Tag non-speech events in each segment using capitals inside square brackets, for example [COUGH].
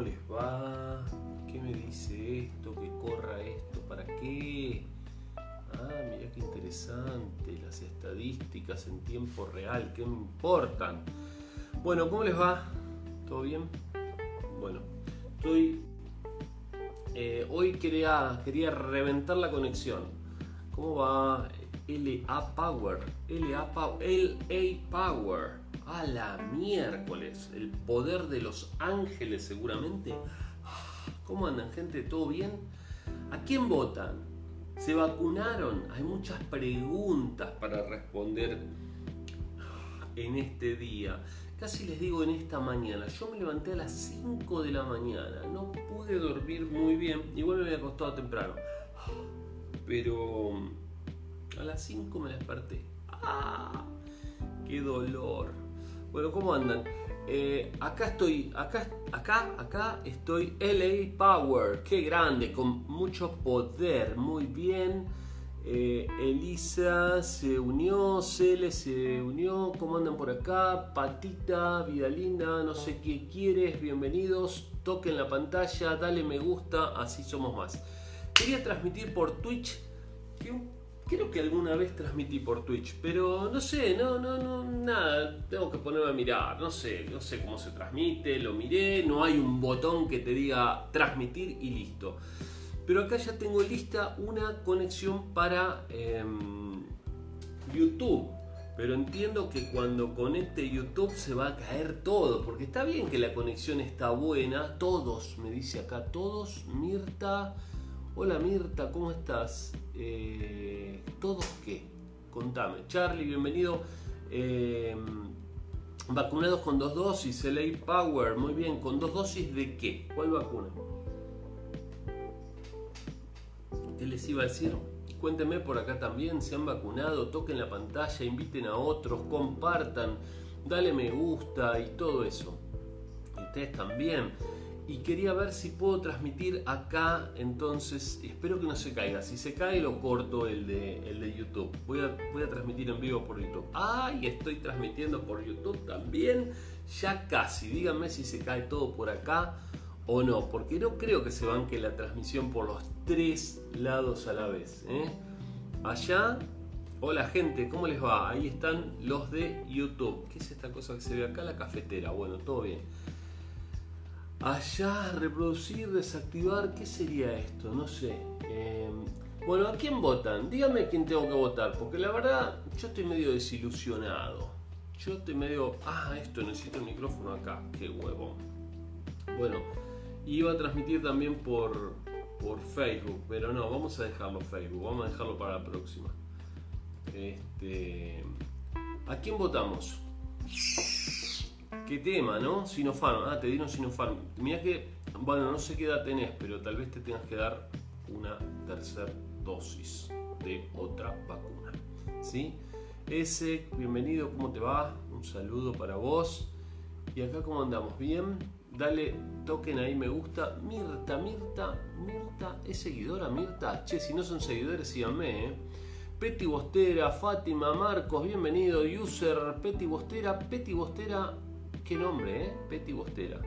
¿cómo les va? ¿Qué me dice esto? ¿Que corra esto? ¿Para qué? Ah, mira qué interesante, las estadísticas en tiempo real, ¿qué me importan? Bueno, ¿cómo les va? ¿Todo bien? Bueno, estoy... Eh, hoy quería, quería reventar la conexión. ¿Cómo va LA Power? LA Power. LA Power a la miércoles. El poder de los ángeles seguramente. ¿Cómo andan gente? ¿Todo bien? ¿A quién votan? ¿Se vacunaron? Hay muchas preguntas para responder en este día. Casi les digo en esta mañana. Yo me levanté a las 5 de la mañana. No pude dormir muy bien. Igual me había acostado temprano. Pero a las 5 me desperté. ¡Ah! ¡Qué dolor! Bueno, ¿cómo andan? Eh, acá estoy, acá, acá, acá estoy LA Power, qué grande, con mucho poder, muy bien. Eh, Elisa se unió, Cele se unió, ¿cómo andan por acá? Patita, Vidalina, no sé qué quieres, bienvenidos, toquen la pantalla, dale me gusta, así somos más. Quería transmitir por Twitch, Creo que alguna vez transmití por Twitch, pero no sé, no, no, no, nada, tengo que ponerme a mirar, no sé, no sé cómo se transmite, lo miré, no hay un botón que te diga transmitir y listo. Pero acá ya tengo lista una conexión para em, YouTube. Pero entiendo que cuando conecte YouTube se va a caer todo, porque está bien que la conexión está buena, todos, me dice acá, todos, Mirta, Hola Mirta, ¿cómo estás? Eh, ¿Todos qué? Contame. Charlie, bienvenido. Eh, vacunados con dos dosis, LA Power, muy bien. ¿Con dos dosis de qué? ¿Cuál vacuna? ¿Qué les iba a decir? Cuéntenme por acá también, se han vacunado, toquen la pantalla, inviten a otros, compartan, dale me gusta y todo eso. Ustedes también y quería ver si puedo transmitir acá, entonces espero que no se caiga. Si se cae lo corto el de, el de YouTube. Voy a, voy a transmitir en vivo por YouTube. ¡Ay! Estoy transmitiendo por YouTube también. Ya casi. Díganme si se cae todo por acá o no. Porque no creo que se banque la transmisión por los tres lados a la vez. ¿eh? Allá Hola gente, ¿cómo les va? Ahí están los de YouTube. ¿Qué es esta cosa que se ve acá? La cafetera. Bueno, todo bien. Allá, reproducir, desactivar, ¿qué sería esto? No sé. Em, bueno, ¿a quién votan? Dígame quién tengo que votar, porque la verdad yo estoy medio desilusionado. Yo estoy medio... Ah, esto necesito el micrófono acá, qué huevo. Bueno, iba a transmitir también por, por Facebook, pero no, vamos a dejarlo Facebook, vamos a dejarlo para la próxima. Este, ¿A quién votamos? ¿Qué tema, no? Sinopharm. Ah, te dieron Sinopharm. Mira que, bueno, no sé qué edad tenés, pero tal vez te tengas que dar una tercera dosis de otra vacuna. ¿Sí? Ese, bienvenido, ¿cómo te va? Un saludo para vos. Y acá, ¿cómo andamos? ¿Bien? Dale, toquen ahí me gusta. Mirta, Mirta, Mirta, ¿es seguidora Mirta? Che, si no son seguidores, síganme, ¿eh? Peti Bostera, Fátima, Marcos, bienvenido. User, Peti Bostera, Peti Bostera qué nombre, ¿eh? Petty Bostera.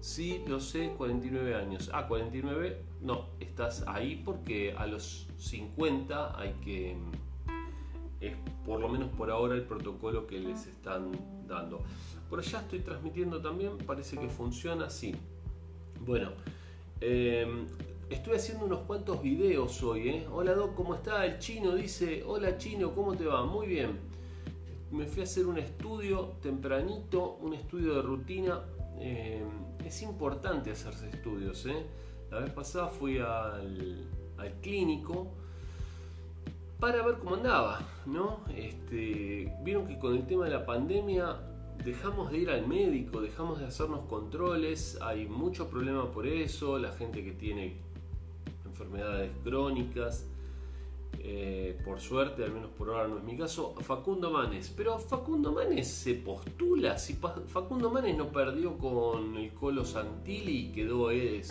Sí, lo sé, 49 años. Ah, 49, no, estás ahí porque a los 50 hay que... Es por lo menos por ahora el protocolo que les están dando. Por allá estoy transmitiendo también, parece que funciona así. Bueno, em, estoy haciendo unos cuantos videos hoy. ¿eh? Hola Doc, ¿cómo está? El chino dice, hola chino, ¿cómo te va? Muy bien me fui a hacer un estudio tempranito, un estudio de rutina. Eh, es importante hacerse estudios. ¿eh? La vez pasada fui al, clínico para ver cómo andaba. ¿no? Este, Vieron que con el tema de la pandemia dejamos de ir al médico, dejamos de hacernos controles, hay muchos problemas por eso, la gente que tiene enfermedades crónicas eh, por suerte, al menos por ahora no es mi caso, Facundo Manes. Pero Facundo Manes se postula, si Facundo Manes no perdió con el Colo Santilli y quedó el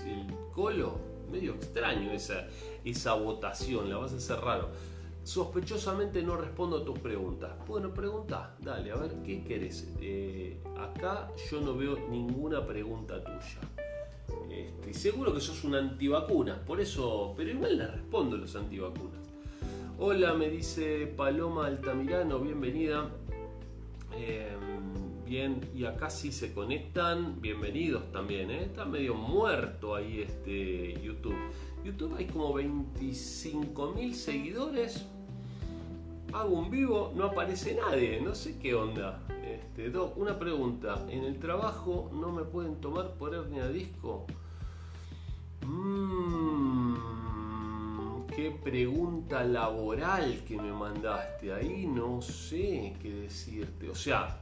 Colo, medio extraño esa, esa votación, la vas a hacer raro. Sospechosamente no respondo a tus preguntas. Bueno, pregunta, dale, a ver, ¿qué querés? Eh, acá yo no veo ninguna pregunta tuya. Este, seguro que sos un antivacunas, por eso, pero igual le respondo los antivacunas. Hola, me dice Paloma Altamirano, bienvenida. Em, bien, y acá sí se conectan, bienvenidos también, ¿eh? está medio muerto ahí este YouTube. YouTube hay como 25.000 seguidores. Hago un vivo, no aparece nadie, no sé qué onda. Este, una pregunta, ¿en el trabajo no me pueden tomar por hernia disco? Mmm, qué pregunta laboral que me mandaste ahí, no sé qué decirte. O sea,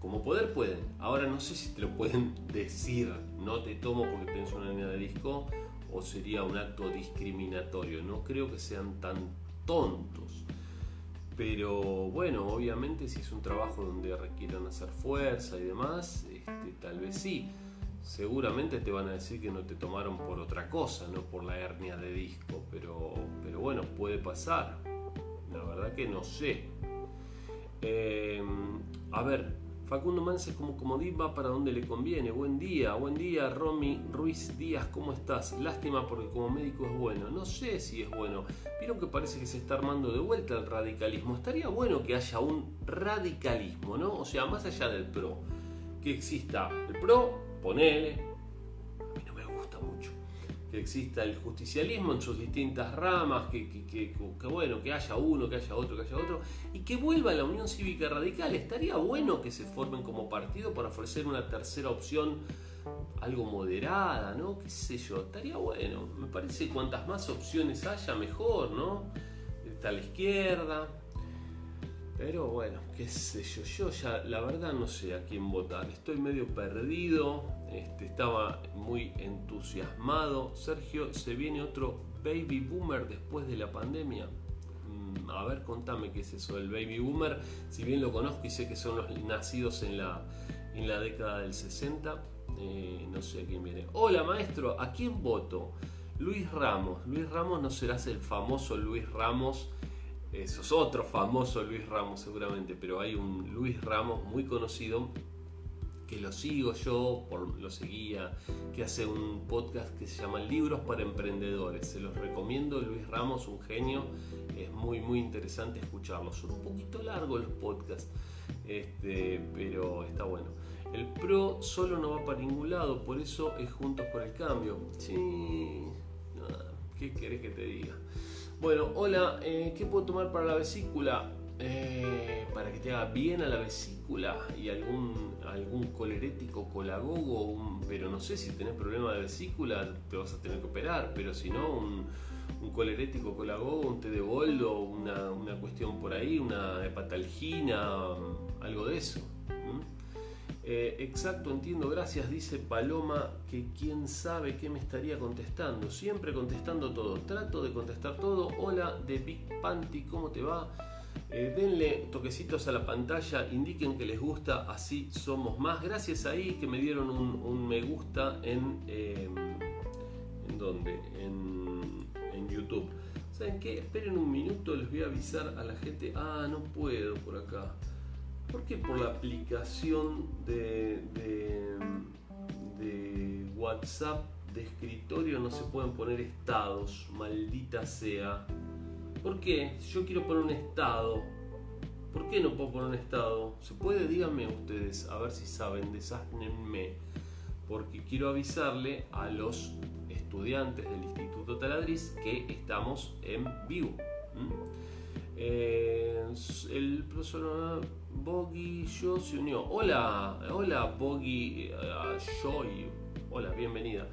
como poder pueden. Ahora no sé si te lo pueden [LAUGHS] decir, no te tomo porque tenés una hernia de disco o sería un acto discriminatorio. No creo que sean tan tontos. Pero bueno, obviamente si es un trabajo donde requieran hacer fuerza y demás, este, tal vez sí seguramente te van a decir que no te tomaron por otra cosa, no por la hernia de disco, pero, pero bueno, puede pasar. La verdad que no sé. Em, a ver, Facundo Manses como comodín va para donde le conviene. Buen día, buen día, Romy Ruiz Díaz, ¿cómo estás? Lástima porque como médico es bueno. No sé si es bueno. Vieron que parece que se está armando de vuelta el radicalismo. Estaría bueno que haya un radicalismo, ¿no? O sea, más allá del PRO. Que exista el PRO, ponele, a mí no me gusta mucho, que exista el justicialismo en sus distintas ramas, que, bueno, que haya uno, que haya otro, que haya otro, y que vuelva la Unión Cívica Radical. Estaría bueno que se formen como partido para ofrecer una tercera opción algo moderada, ¿no? ¿Qué sé yo? Estaría bueno. Me parece que cuantas más opciones haya, mejor, ¿no? Está la izquierda, pero bueno, qué sé yo, yo ya la verdad no sé a quién votar. Estoy medio perdido, este, estaba muy entusiasmado. Sergio, ¿se viene otro baby boomer después de la pandemia? Mm, a ver, contame qué es eso del baby boomer. Si bien lo conozco y sé que son los nacidos en la, en la década del 60, eh, no sé a quién viene. Hola maestro, ¿a quién voto? Luis Ramos. Luis Ramos no serás el famoso Luis Ramos eso es otro famoso Luis Ramos seguramente, pero hay un Luis Ramos muy conocido que lo sigo yo, por, lo seguía, que hace un podcast que se llama Libros para Emprendedores. Se los recomiendo, Luis Ramos, un genio, es muy muy interesante escucharlo. Son un poquito largos los podcasts, este, pero está bueno. El PRO solo no va para ningún lado, por eso es Juntos por el Cambio. Sí, ¿qué querés que te diga? Bueno, hola, eh, ¿qué puedo tomar para la vesícula? Eh, para que te haga bien a la vesícula y algún, algún colerético colagogo, pero no sé si tenés problema de vesícula, te vas a tener que operar, pero si no, un, un colerético colagogo, un té de boldo, una, una cuestión por ahí, una hepatalgina, algo de eso. Eh, exacto, entiendo, gracias, dice Paloma, que quién sabe qué me estaría contestando. Siempre contestando todo. Trato de contestar todo. Hola de Big Panty, ¿cómo te va? Eh, denle toquecitos a la pantalla, indiquen que les gusta, así somos más. Gracias ahí que me dieron un, me gusta en... Em, ¿En dónde? En, en YouTube. ¿Saben qué? Esperen un minuto, les voy a avisar a la gente. Ah, no puedo por acá. ¿Por qué por la aplicación de, WhatsApp de escritorio no se pueden poner estados? Maldita sea. ¿Por qué? Yo quiero poner un estado. ¿Por qué no puedo poner un estado? ¿Se puede? Díganme ustedes, a ver si saben, deságnenme. Porque quiero avisarle a los estudiantes del Instituto Taladriz que estamos en vivo. Eh, el profesor Boggy Yo se unió. Hola, hola Boggy eh, hola, bienvenida.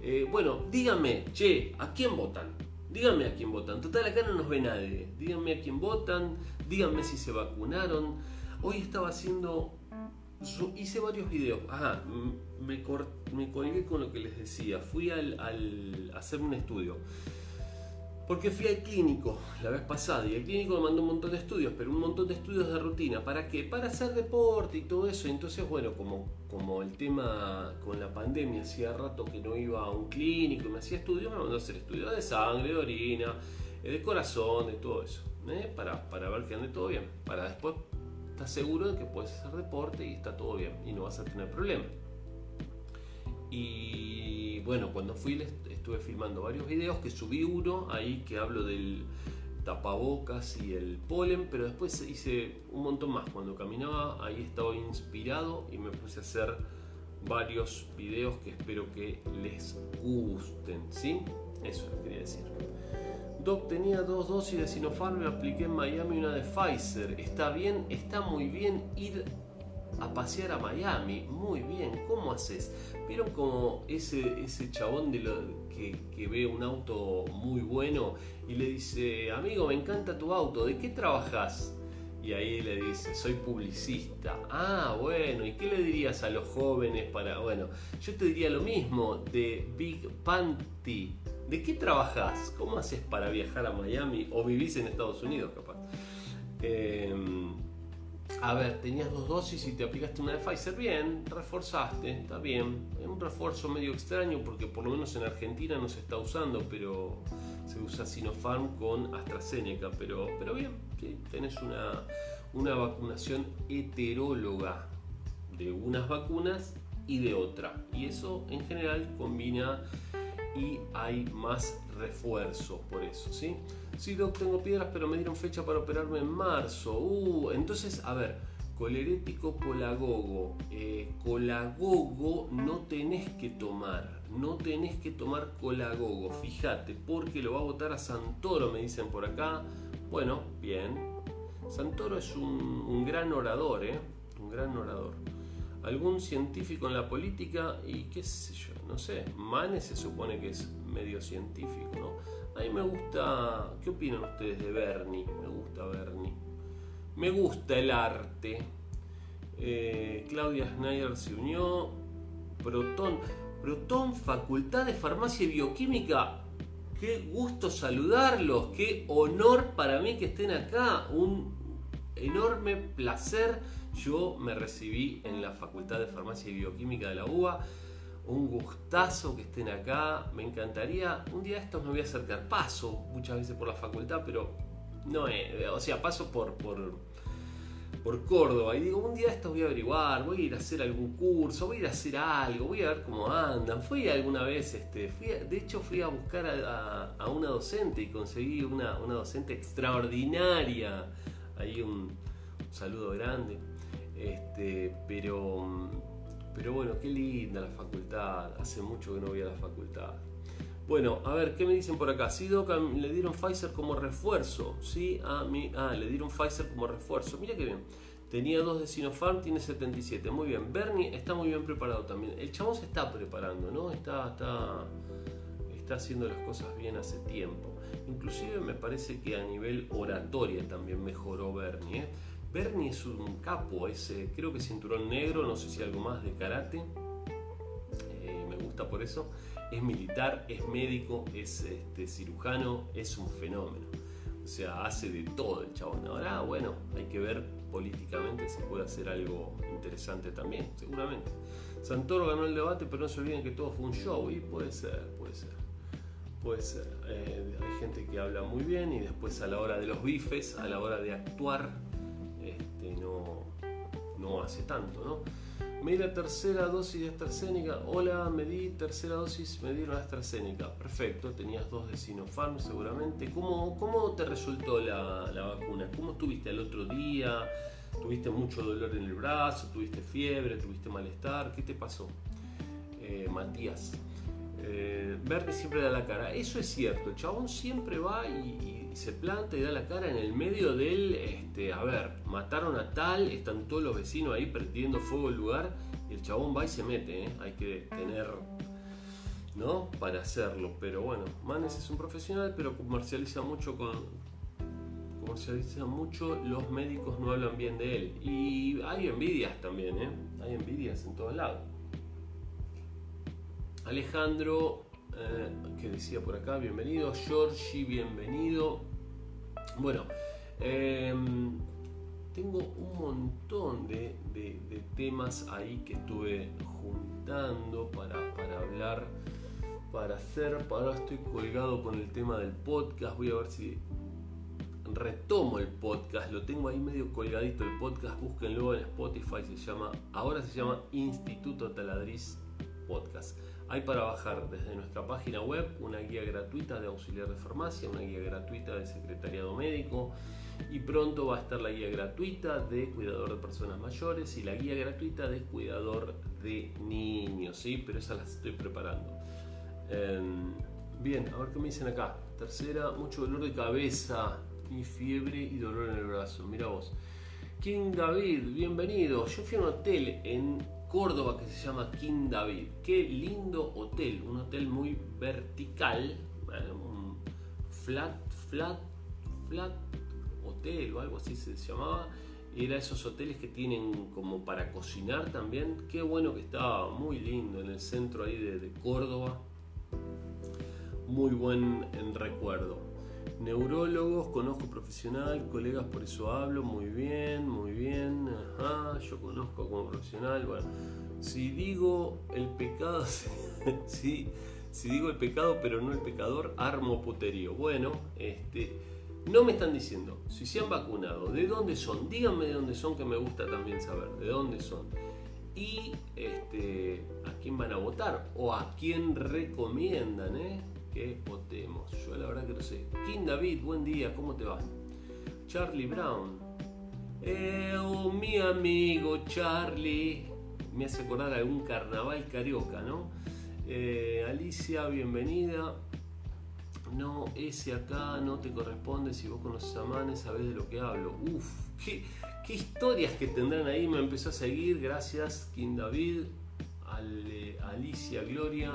Eh, bueno, díganme, che, ¿a quién votan? Díganme a quién votan. Total, acá no nos ve nadie. Díganme a quién votan, díganme si se vacunaron. Hoy estaba haciendo. Hice varios videos. Ajá, me, me colgué con lo que les decía. Fui al, al hacer un estudio. Porque fui al clínico la vez pasada y el clínico me mandó un montón de estudios, pero un montón de estudios de rutina. ¿Para qué? Para hacer deporte y todo eso. Entonces, bueno, como, como el tema con la pandemia, hacía rato que no iba a un clínico y me hacía estudios, me mandó a hacer estudios de sangre, de orina, eh, de corazón, de todo eso. ¿eh? Para, para ver que ande todo bien. Para después estar seguro de que puedes hacer deporte y está todo bien y no vas a tener problemas. Y bueno, cuando fui estuve filmando varios videos que subí uno ahí que hablo del tapabocas y el polen, pero después hice un montón más. Cuando caminaba ahí estaba inspirado y me puse a hacer varios videos que espero que les gusten, ¿sí? Eso lo quería decir. Doc tenía dos dosis de Sinopharm, me apliqué en Miami una de Pfizer. Está bien, está muy bien ir a pasear a Miami. Muy bien, ¿cómo haces? ¿Vieron como ese, ese chabón de lo, que, ve un auto muy bueno y le dice, amigo, me encanta tu auto, ¿de qué trabajas? Y ahí le dice, soy publicista. Ah, bueno, ¿y qué le dirías a los jóvenes para, bueno, yo te diría lo mismo de Big Panty. ¿De qué trabajas? ¿Cómo haces para viajar a Miami? O vivís en Estados Unidos, capaz. Eh, a ver, tenías dos dosis y te aplicaste una de Pfizer, bien, reforzaste, está bien. Es un refuerzo medio extraño porque por lo menos en Argentina no se está usando, pero se usa Sinopharm con AstraZeneca, pero, pero bien, ¿sí? tenés una, una vacunación heteróloga de unas vacunas y de otra. Y eso en general combina y hay más refuerzos por eso, ¿sí? Sí, Doc, tengo piedras, pero me dieron fecha para operarme en marzo. Uh, entonces, a ver, colerético colagogo. Eh, colagogo no tenés que tomar, no tenés que tomar colagogo, fíjate, porque lo va a votar a Santoro, me dicen por acá. Bueno, bien. Santoro es un, un gran orador, ¿eh? Un gran orador algún científico en la política y qué sé yo, no sé, Manes se supone que es medio científico, ¿no? A mí me gusta, ¿qué opinan ustedes de Bernie? Me gusta Bernie. Me gusta el arte. Eh, Claudia Schneider se unió. Proton, Proton, Facultad de Farmacia y Bioquímica. Qué gusto saludarlos, qué honor para mí que estén acá. Un enorme placer yo me recibí en la Facultad de Farmacia y Bioquímica de la UBA. Un gustazo que estén acá. Me encantaría. Un día de estos me voy a acercar. Paso muchas veces por la facultad, pero no es. O sea, paso por, por, por Córdoba. Y digo, un día de estos voy a averiguar. Voy a ir a hacer algún curso. Voy a ir a hacer algo. Voy a ver cómo andan. Fui alguna vez. Este, fui de hecho, fui a buscar a, una docente y conseguí una, una docente extraordinaria. Ahí un saludo grande. Este, pero, pero bueno, qué linda la facultad. Hace mucho que no voy a la facultad. Bueno, a ver, ¿qué me dicen por acá? Sí, Doc, le dieron Pfizer como refuerzo. Sí, ah, mi, ah, le dieron Pfizer como refuerzo. Mira qué bien. Tenía dos de Sinopharm, tiene 77. Muy bien. Bernie está muy bien preparado también. El chabón se está preparando, ¿no? Está, está, está haciendo las cosas bien hace tiempo. Inclusive me parece que a nivel oratoria también mejoró Bernie. ¿eh? Bernie es un capo, es, creo que cinturón negro, no sé si algo más de karate. Eh, me gusta por eso. Es militar, es médico, es este, cirujano, es un fenómeno. O sea, hace de todo el chabón. Ahora, bueno, hay que ver políticamente si puede hacer algo interesante también, seguramente. Santoro ganó el debate, pero no se olviden que todo fue un show. Y puede ser, puede ser. Puede ser. Eh, hay gente que habla muy bien y después a la hora de los bifes, a la hora de actuar, no hace tanto, ¿no? Me di la tercera dosis de AstraZeneca. Hola, me di tercera dosis, me dieron AstraZeneca. Perfecto, tenías dos de Sinopharm seguramente. ¿Cómo, cómo te resultó la, vacuna? ¿Cómo estuviste el otro día? ¿Tuviste mucho dolor en el brazo? ¿Tuviste fiebre? ¿Tuviste malestar? ¿Qué te pasó? Eh, Matías. Eh, siempre da la cara. Eso es cierto, el chabón siempre va y se planta y da la cara en el medio del, este, a ver, mataron a tal, están todos los vecinos ahí prendiendo fuego el lugar y el chabón va y se mete, ¿eh? hay que tener, ¿no? Para hacerlo, pero bueno, Manes es un profesional, pero comercializa mucho con, comercializa mucho, los médicos no hablan bien de él y hay envidias también, ¿eh? Hay envidias en todos lados. Alejandro eh, que decía por acá, bienvenido. Georgie, bienvenido. Bueno, em, tengo un montón de, temas ahí que estuve juntando para, hablar, para hacer. Ahora estoy colgado con el tema del podcast. Voy a ver si retomo el podcast. Lo tengo ahí medio colgadito el podcast. Búsquenlo en Spotify. Se llama, ahora se llama Instituto Taladriz podcasts. Hay para bajar desde nuestra página web una guía gratuita de auxiliar de farmacia, una guía gratuita de secretariado médico y pronto va a estar la guía gratuita de cuidador de personas mayores y la guía gratuita de cuidador de niños, ¿sí? Pero esas las estoy preparando. Em, bien, a ver qué me dicen acá. Tercera, mucho dolor de cabeza y fiebre y dolor en el brazo. Mira vos. King David, bienvenido. Yo fui a un hotel en Córdoba que se llama King David. Qué lindo hotel, un hotel muy vertical, un flat, flat, flat hotel o algo así se llamaba. Era esos hoteles que tienen como para cocinar también. Qué bueno que estaba, muy lindo en el centro ahí de, de Córdoba. Muy buen en recuerdo. Neurólogos, conozco profesional, colegas por eso hablo, muy bien, muy bien, ajá, yo conozco como profesional, bueno, si digo el pecado, [LAUGHS] si, si digo el pecado pero no el pecador, armo puterío. Bueno, este, no me están diciendo si se han vacunado, de dónde son, díganme de dónde son que me gusta también saber, de dónde son. Y este, a quién van a votar o a quién recomiendan, ¿eh? Que votemos. Yo la verdad que no sé. King David, buen día, ¿cómo te va? Charlie Brown. Eh, oh, mi amigo Charlie. Me hace acordar algún carnaval carioca, ¿no? Eh, Alicia, bienvenida. No, ese acá no te corresponde. Si vos conoces a Manes, sabés de lo que hablo. Uf, qué, historias que tendrán ahí. Me empezó a seguir. Gracias, King David. Alicia, Gloria,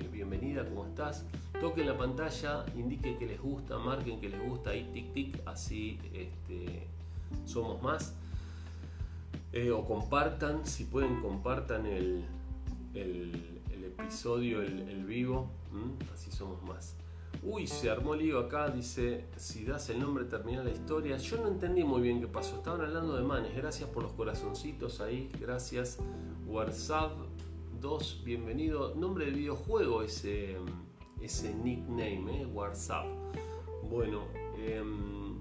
eh, bienvenida, ¿cómo estás? Toquen la pantalla, indiquen que les gusta, marquen que les gusta, ahí tic tic, así este, somos más. Eh, o compartan, si pueden, compartan el, episodio, el, vivo, así somos más. Uy, se armó lío acá, dice, si das el nombre termina la historia. Yo no entendí muy bien qué pasó, estaban hablando de manes, gracias por los corazoncitos ahí, gracias. WhatsApp 2, bienvenido. Nombre de videojuego ese ese nickname, ¿eh? WhatsApp. Bueno, em,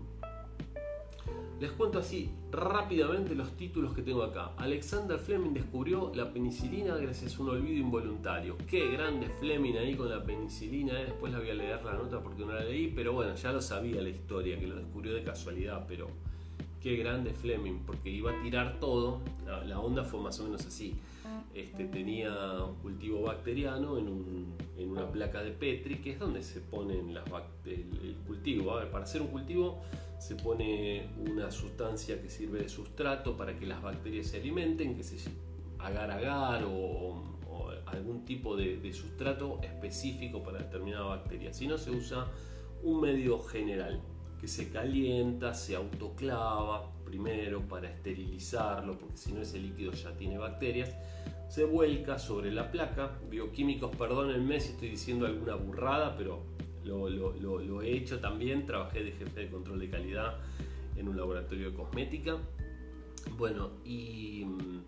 les cuento así rápidamente los títulos que tengo acá. Alexander Fleming descubrió la penicilina gracias a un olvido involuntario. Qué grande Fleming ahí con la penicilina. ¿eh? Después la voy a leer la nota porque no la leí, pero bueno, ya lo sabía la historia, que lo descubrió de casualidad, pero qué grande Fleming, porque iba a tirar todo. la onda fue más o menos así este, tenía un cultivo bacteriano en, una placa de Petri, que es donde se ponen el, cultivo. para hacer un cultivo se pone una sustancia que sirve de sustrato para que las bacterias se alimenten, que se agar agar o, o algún tipo de, de, sustrato específico para determinada bacteria. Si no, se usa un medio general que se calienta, se autoclava primero para esterilizarlo, porque si no ese líquido ya tiene bacterias se vuelca sobre la placa. Bioquímicos, perdónenme si estoy diciendo alguna burrada, pero lo, he hecho también. Trabajé de jefe de control de calidad en un laboratorio de cosmética. Bueno, y mm,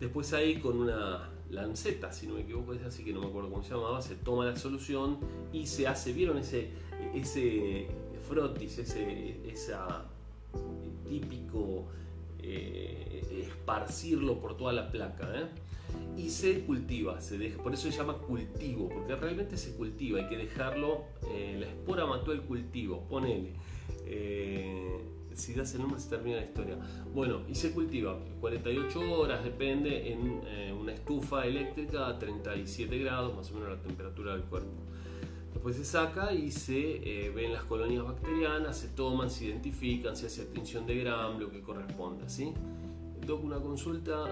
después ahí con una lanceta, si no me equivoco, es así que no me acuerdo cómo se llamaba, se toma la solución y se hace, ¿vieron ese, ese frotis, esa eh, esparcirlo por toda la placa? ¿eh? y se cultiva, se deja, por eso se llama cultivo, porque realmente se cultiva, hay que dejarlo, eh, la espora mató el cultivo, ponele. Si das el nombre se termina la historia. Bueno, y se cultiva 48 horas, depende, en una estufa eléctrica a 37 grados, más o menos la temperatura del cuerpo. Después se saca y se ven las colonias bacterianas, se toman, se identifican, se hace extinción de gram, lo que corresponda, ¿sí? Doc, una consulta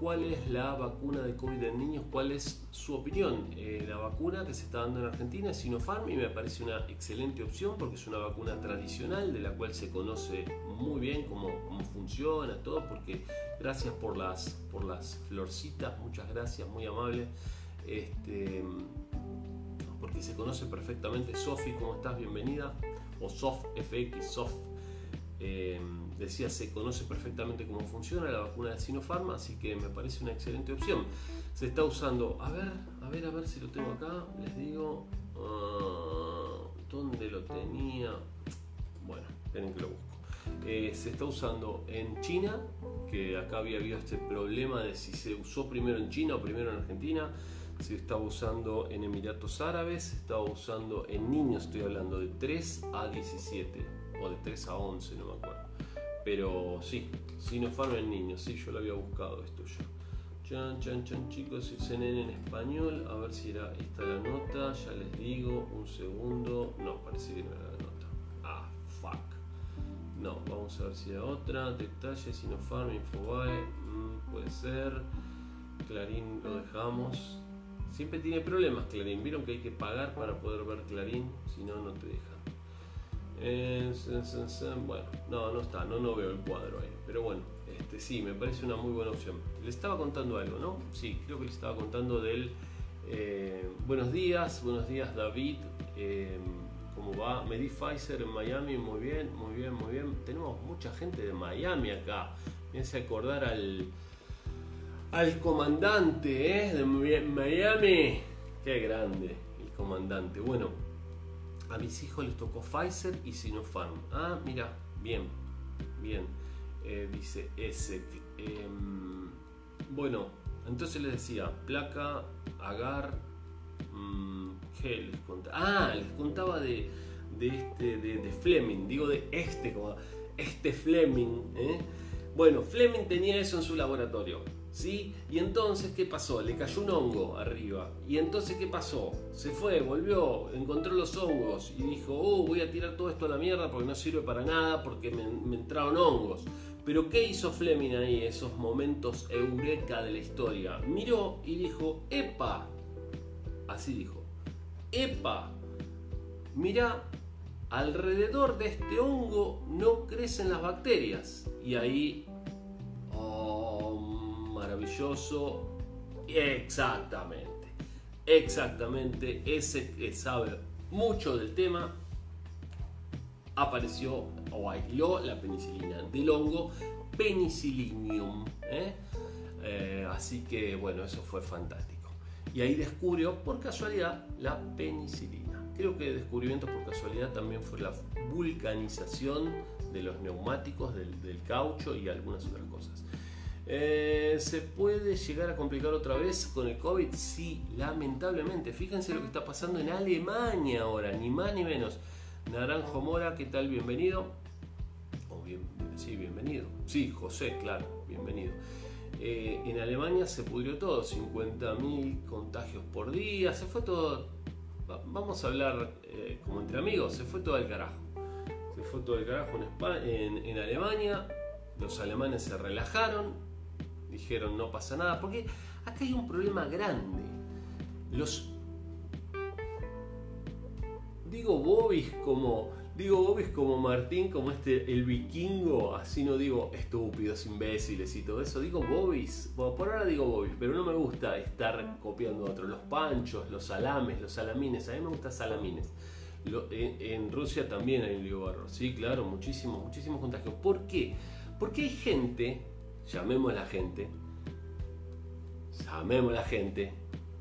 cuál es la vacuna de COVID en niños, cuál es su opinión. Eh, la vacuna que se está dando en Argentina es Sinopharm y me parece una excelente opción porque es una vacuna tradicional de la cual se conoce muy bien cómo, funciona todo, porque gracias por las, por las florcitas, muchas gracias, muy amable. Este, porque se conoce perfectamente. Sofi, ¿cómo estás? Bienvenida. O Sof FX, Sof. Eh, decía, se conoce perfectamente cómo funciona la vacuna de Sinopharm, así que me parece una excelente opción. Se está usando, a ver, a ver, a ver si lo tengo acá, les digo, uh, ¿dónde lo tenía? Bueno, esperen que lo busco. Eh, se está usando en China, que acá había habido este problema de si se usó primero en China o primero en Argentina. Se estaba usando en Emiratos Árabes, se estaba usando en niños, estoy hablando de 3 a 17 o de 3 a 11, no me acuerdo. Pero sí, Sinopharm en niños, sí, yo lo había buscado esto ya. Chan, chan, chan, chicos, CNN en español, a ver si era esta la nota, ya les digo, un segundo, no, parece que no era la nota. Ah, fuck. No, vamos a ver si era otra, detalles, Sinopharm, Infobae, mm, puede ser, Clarín lo dejamos, Siempre tiene problemas Clarín. Vieron que hay que pagar para poder ver Clarín, si no, no te dejan. Eh, bueno, no, no está, no, no veo el cuadro ahí. Pero bueno, este, sí, me parece una muy buena opción. Le estaba contando algo, ¿no? Sí, creo que le estaba contando del... Eh, buenos días, buenos días David. Eh, ¿Cómo va? Me di Pfizer en Miami, muy bien, muy bien, muy bien. Tenemos mucha gente de Miami acá. Me acordar al al comandante ¿eh? de Miami. Qué grande el comandante. Bueno, a mis hijos les tocó Pfizer y Sinopharm. Ah, mira, bien, bien. Eh, dice ese. Em, bueno, entonces les decía, placa, agar, mmm, ¿qué les contaba? Ah, les contaba de, de este, de, Fleming, digo de este, este Fleming. ¿eh? Bueno, Fleming tenía eso en su laboratorio ¿Sí? Y entonces, ¿qué pasó? Le cayó un hongo arriba. Y entonces, ¿qué pasó? Se fue, volvió, encontró los hongos y dijo, oh, voy a tirar todo esto a la mierda porque no sirve para nada, porque me, entraron hongos. Pero ¿qué hizo Fleming ahí, esos momentos eureka de la historia? Miró y dijo, epa, así dijo, epa, mira, alrededor de este hongo no crecen las bacterias. Y ahí maravilloso. Exactamente, exactamente, ese que sabe mucho del tema apareció o aisló la penicilina del hongo Penicillium. ¿eh? Eh, así que bueno, eso fue fantástico. Y ahí descubrió por casualidad la penicilina. Creo que el descubrimiento por casualidad también fue la vulcanización de los neumáticos, del, del caucho y algunas otras cosas. Eh, ¿Se puede llegar a complicar otra vez con el COVID? Sí, lamentablemente. Fíjense lo que está pasando en Alemania ahora, ni más ni menos. Naranjo Mora, ¿qué tal? Bienvenido. bien, sí, bienvenido. Sí, José, claro, bienvenido. Eh, en Alemania se pudrió todo, 50.000 contagios por día, se fue todo, vamos a hablar eh, como entre amigos, se fue todo al carajo. Se fue todo al carajo en Alemania, los alemanes se relajaron, dijeron no pasa nada, porque acá hay un problema grande. Los digo bobis como digo bobis como Martín, como este el vikingo, así no digo estúpidos, imbéciles y todo eso, digo bobis, por ahora digo bobis, pero no me gusta estar copiando a otros, los panchos, los salames, los salamines, a mí me gusta salamines. en, Rusia también hay un lío barro, sí, claro, muchísimos, muchísimos contagios. ¿Por qué? Porque hay gente llamemos a la gente, llamemos a la gente,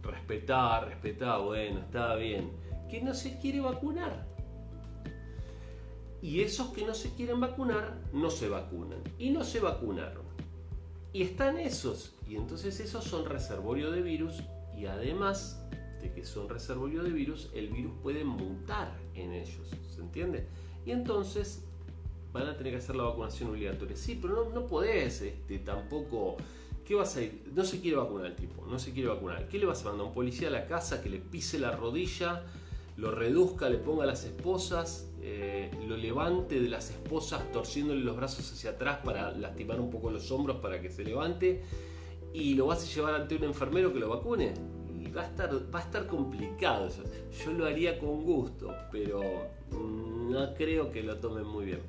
respetar, respetar, bueno, está bien, que no se quiere vacunar. Y esos que no se quieren vacunar, no se vacunan. Y no se vacunaron. Y están esos. Y entonces esos son reservorio de virus. Y además de que son reservorio de virus, el virus puede mutar en ellos. ¿Se entiende? Y entonces van a tener que hacer la vacunación obligatoria. Sí, pero no, no podés este, tampoco... ¿Qué vas a ir? No se quiere vacunar el tipo, no se quiere vacunar. ¿Qué le vas a mandar un policía a la casa que le pise la rodilla, lo reduzca, le ponga las esposas, eh, lo levante de las esposas torciéndole los brazos hacia atrás para lastimar un poco los hombros para que se levante y lo vas a llevar ante un enfermero que lo vacune? Va a estar, va a estar complicado. Yo lo haría con gusto, pero no creo que lo tomen muy bien.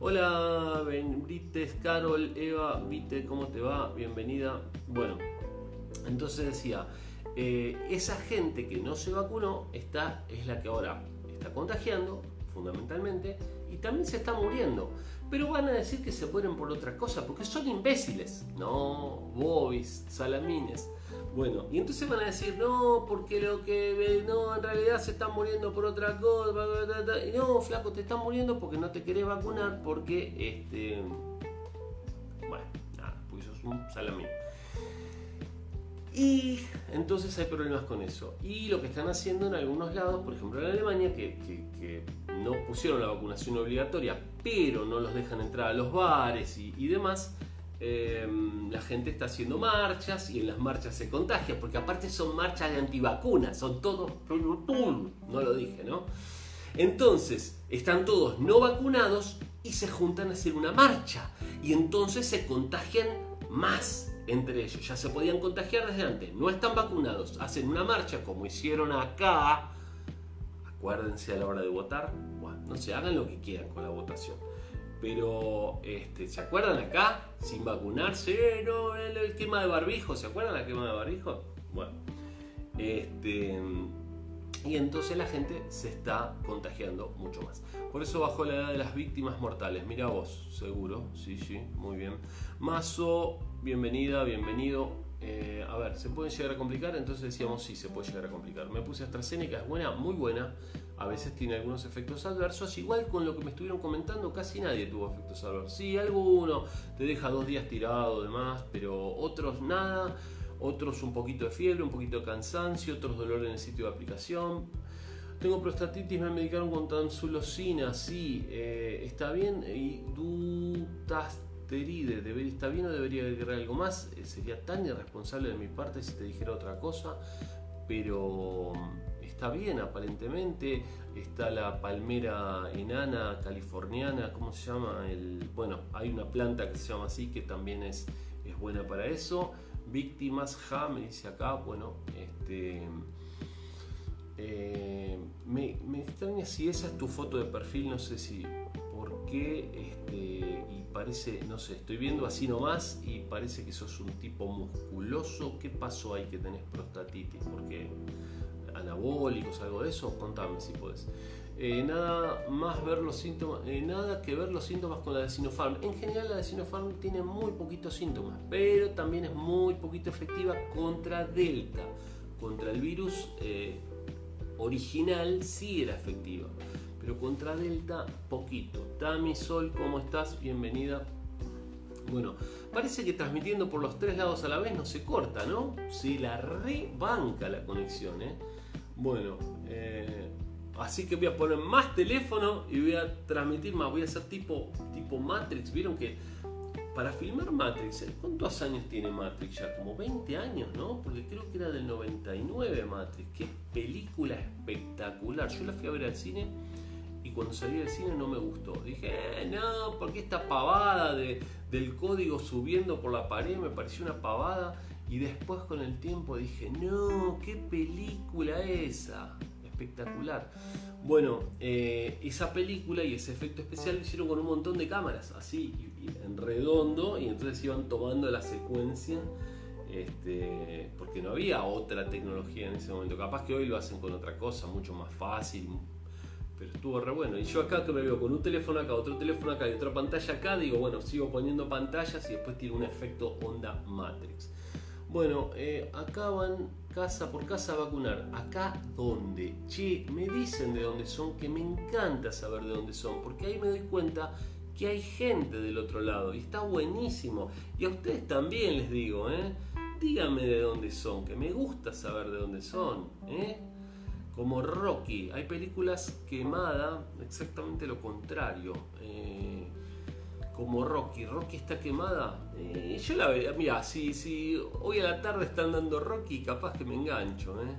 Hola, Brites, Carol, Eva, Vite, ¿cómo te va? Bienvenida. Bueno, entonces decía, eh, esa gente que no se vacunó está, es la que ahora está contagiando, fundamentalmente, y también se está muriendo. Pero van a decir que se mueren por otra cosa, porque son imbéciles. No, bobis, salamines. Bueno, y entonces van a decir, no, porque lo que no, en realidad se están muriendo por otra cosa. Y no, flaco, te están muriendo porque no te querés vacunar, porque este. Bueno, nada, pues sos un salamín. Y entonces hay problemas con eso. Y lo que están haciendo en algunos lados, por ejemplo en Alemania, que, no pusieron la vacunación obligatoria, pero no los dejan entrar a los bares y, demás, eh, la gente está haciendo marchas y en las marchas se contagia, porque aparte son marchas de antivacunas, son todos... No lo dije, ¿no? Entonces, están todos no vacunados y se juntan a hacer una marcha. Y entonces se contagian más entre ellos. Ya se podían contagiar desde antes. No están vacunados. Hacen una marcha como hicieron acá. Acuérdense a la hora de votar. Bueno, no se hagan lo que quieran con la votación. Pero, este, ¿se acuerdan acá? Sin vacunarse. no, el, quema de barbijo. ¿Se acuerdan la quema de barbijo? Bueno. Este y entonces la gente se está contagiando mucho más. Por eso bajó la edad de las víctimas mortales. Mira vos, seguro. Sí, sí, muy bien. Mazo, bienvenida, bienvenido. Eh, a ver, ¿se puede llegar a complicar? Entonces decíamos, sí, se puede llegar a complicar. Me puse AstraZeneca, es buena, muy buena. A veces tiene algunos efectos adversos. Igual con lo que me estuvieron comentando, casi nadie tuvo efectos adversos. Sí, alguno te deja dos días tirado, demás, pero otros nada otros un poquito de fiebre, un poquito de cansancio, otros dolor en el sitio de aplicación. Tengo prostatitis, me medicaron con tansulosina, sí, eh, está bien, y dutasteride, ¿está bien o debería agregar algo más? Eh, sería tan irresponsable de mi parte si te dijera otra cosa, pero bien aparentemente, está la palmera enana californiana, ¿cómo se llama? El, bueno, hay una planta que se llama así que también es, es buena para eso. Víctimas, ja, me dice acá, bueno, este, eh, me, extraña si esa es tu foto de perfil, no sé si, por qué, este, y parece, no sé, estoy viendo así nomás y parece que sos un tipo musculoso, ¿qué pasó ahí que tenés prostatitis? Porque anabólicos, algo de eso, contame si puedes. Eh, nada más ver los síntomas, eh, nada que ver los síntomas con la de Sinopharm. En general la de Sinopharm tiene muy poquitos síntomas, pero también es muy poquito efectiva contra Delta. Contra el virus eh, original sí era efectiva, pero contra Delta poquito. Tami Sol, ¿cómo estás? Bienvenida. Bueno, parece que transmitiendo por los tres lados a la vez no se corta, ¿no? Se la rebanca la conexión, ¿eh? Bueno, eh, Así que voy a poner más teléfono y voy a transmitir más. Voy a hacer tipo, tipo Matrix. Vieron que para filmar Matrix, ¿eh? ¿cuántos años tiene Matrix ya? Como 20 años, ¿no? Porque creo que era del 99 Matrix. Qué película espectacular. Yo la fui a ver al cine y cuando salí del cine no me gustó. Dije, eh, no, porque esta pavada de, del código subiendo por la pared me pareció una pavada. Y después con el tiempo dije, no, qué película esa espectacular. Bueno, eh, esa película y ese efecto especial lo hicieron con un montón de cámaras, así, en redondo, y entonces iban tomando la secuencia, este, porque no había otra tecnología en ese momento. Capaz que hoy lo hacen con otra cosa, mucho más fácil, pero estuvo re bueno. Y yo acá que me veo con un teléfono acá, otro teléfono acá y otra pantalla acá, digo, bueno, sigo poniendo pantallas y después tiene un efecto onda Matrix. Bueno, eh, acá van casa por casa a vacunar. ¿Acá dónde? Che, me dicen de dónde son, que me encanta saber de dónde son, porque ahí me doy cuenta que hay gente del otro lado y está buenísimo. Y a ustedes también les digo, ¿eh? Díganme de dónde son, que me gusta saber de dónde son, ¿eh? Como Rocky, hay películas quemadas, exactamente lo contrario. Eh, como Rocky. Rocky está quemada. Eh, yo la veo, mira, si, si hoy a la tarde están dando Rocky, capaz que me engancho. ¿eh?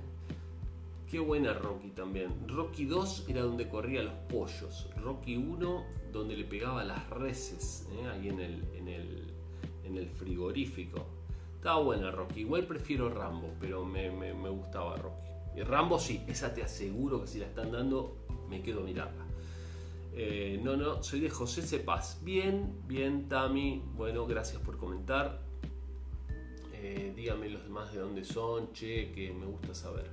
Qué buena Rocky también. Rocky 2 era donde corría los pollos. Rocky 1 donde le pegaba las reses, ¿eh? ahí en el, en, el, en el frigorífico. Estaba buena Rocky. Igual prefiero Rambo, pero me, me, me gustaba Rocky. Y Rambo sí, esa te aseguro que si la están dando, me quedo mirando eh, no, no, soy de José Cepaz. Bien, bien, Tami. Bueno, gracias por comentar. Eh, dígame los demás de dónde son, che, que me gusta saber.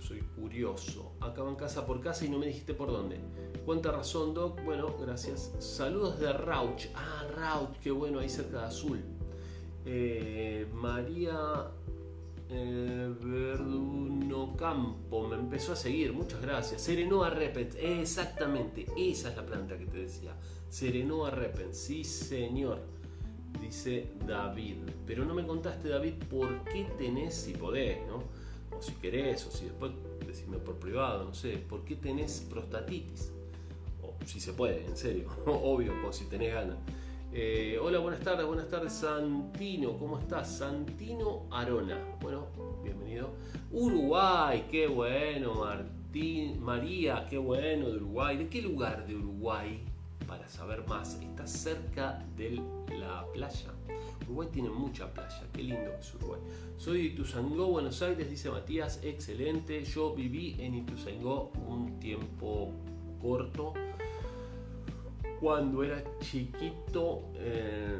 Soy curioso. Acabo en casa por casa y no me dijiste por dónde. Cuánta razón, Doc. Bueno, gracias. Saludos de Rauch. Ah, Rauch, qué bueno, ahí cerca de Azul. Eh, María eh, Verduno Campo me empezó a seguir, muchas gracias. Serenoa repens, exactamente, esa es la planta que te decía. Serenoa repens, sí señor. dice David. Pero no me contaste, David, por qué tenés, si podés, ¿no? O si querés, o si después decime por privado, no sé, ¿por qué tenés prostatitis? O si se puede, en serio, [LAUGHS] obvio, o si tenés ganas. Eh, hola, buenas tardes, buenas tardes, Santino, ¿cómo estás? Santino Arona. Bueno, bienvenido. Uruguay, qué bueno, Martín, María, qué bueno de Uruguay. ¿De qué lugar de Uruguay? Para saber más, está cerca de la playa. Uruguay tiene mucha playa, qué lindo que es Uruguay. Soy de Buenos Aires, dice Matías, excelente. Yo viví en Ituzaingó un tiempo corto cuando era chiquito, eh,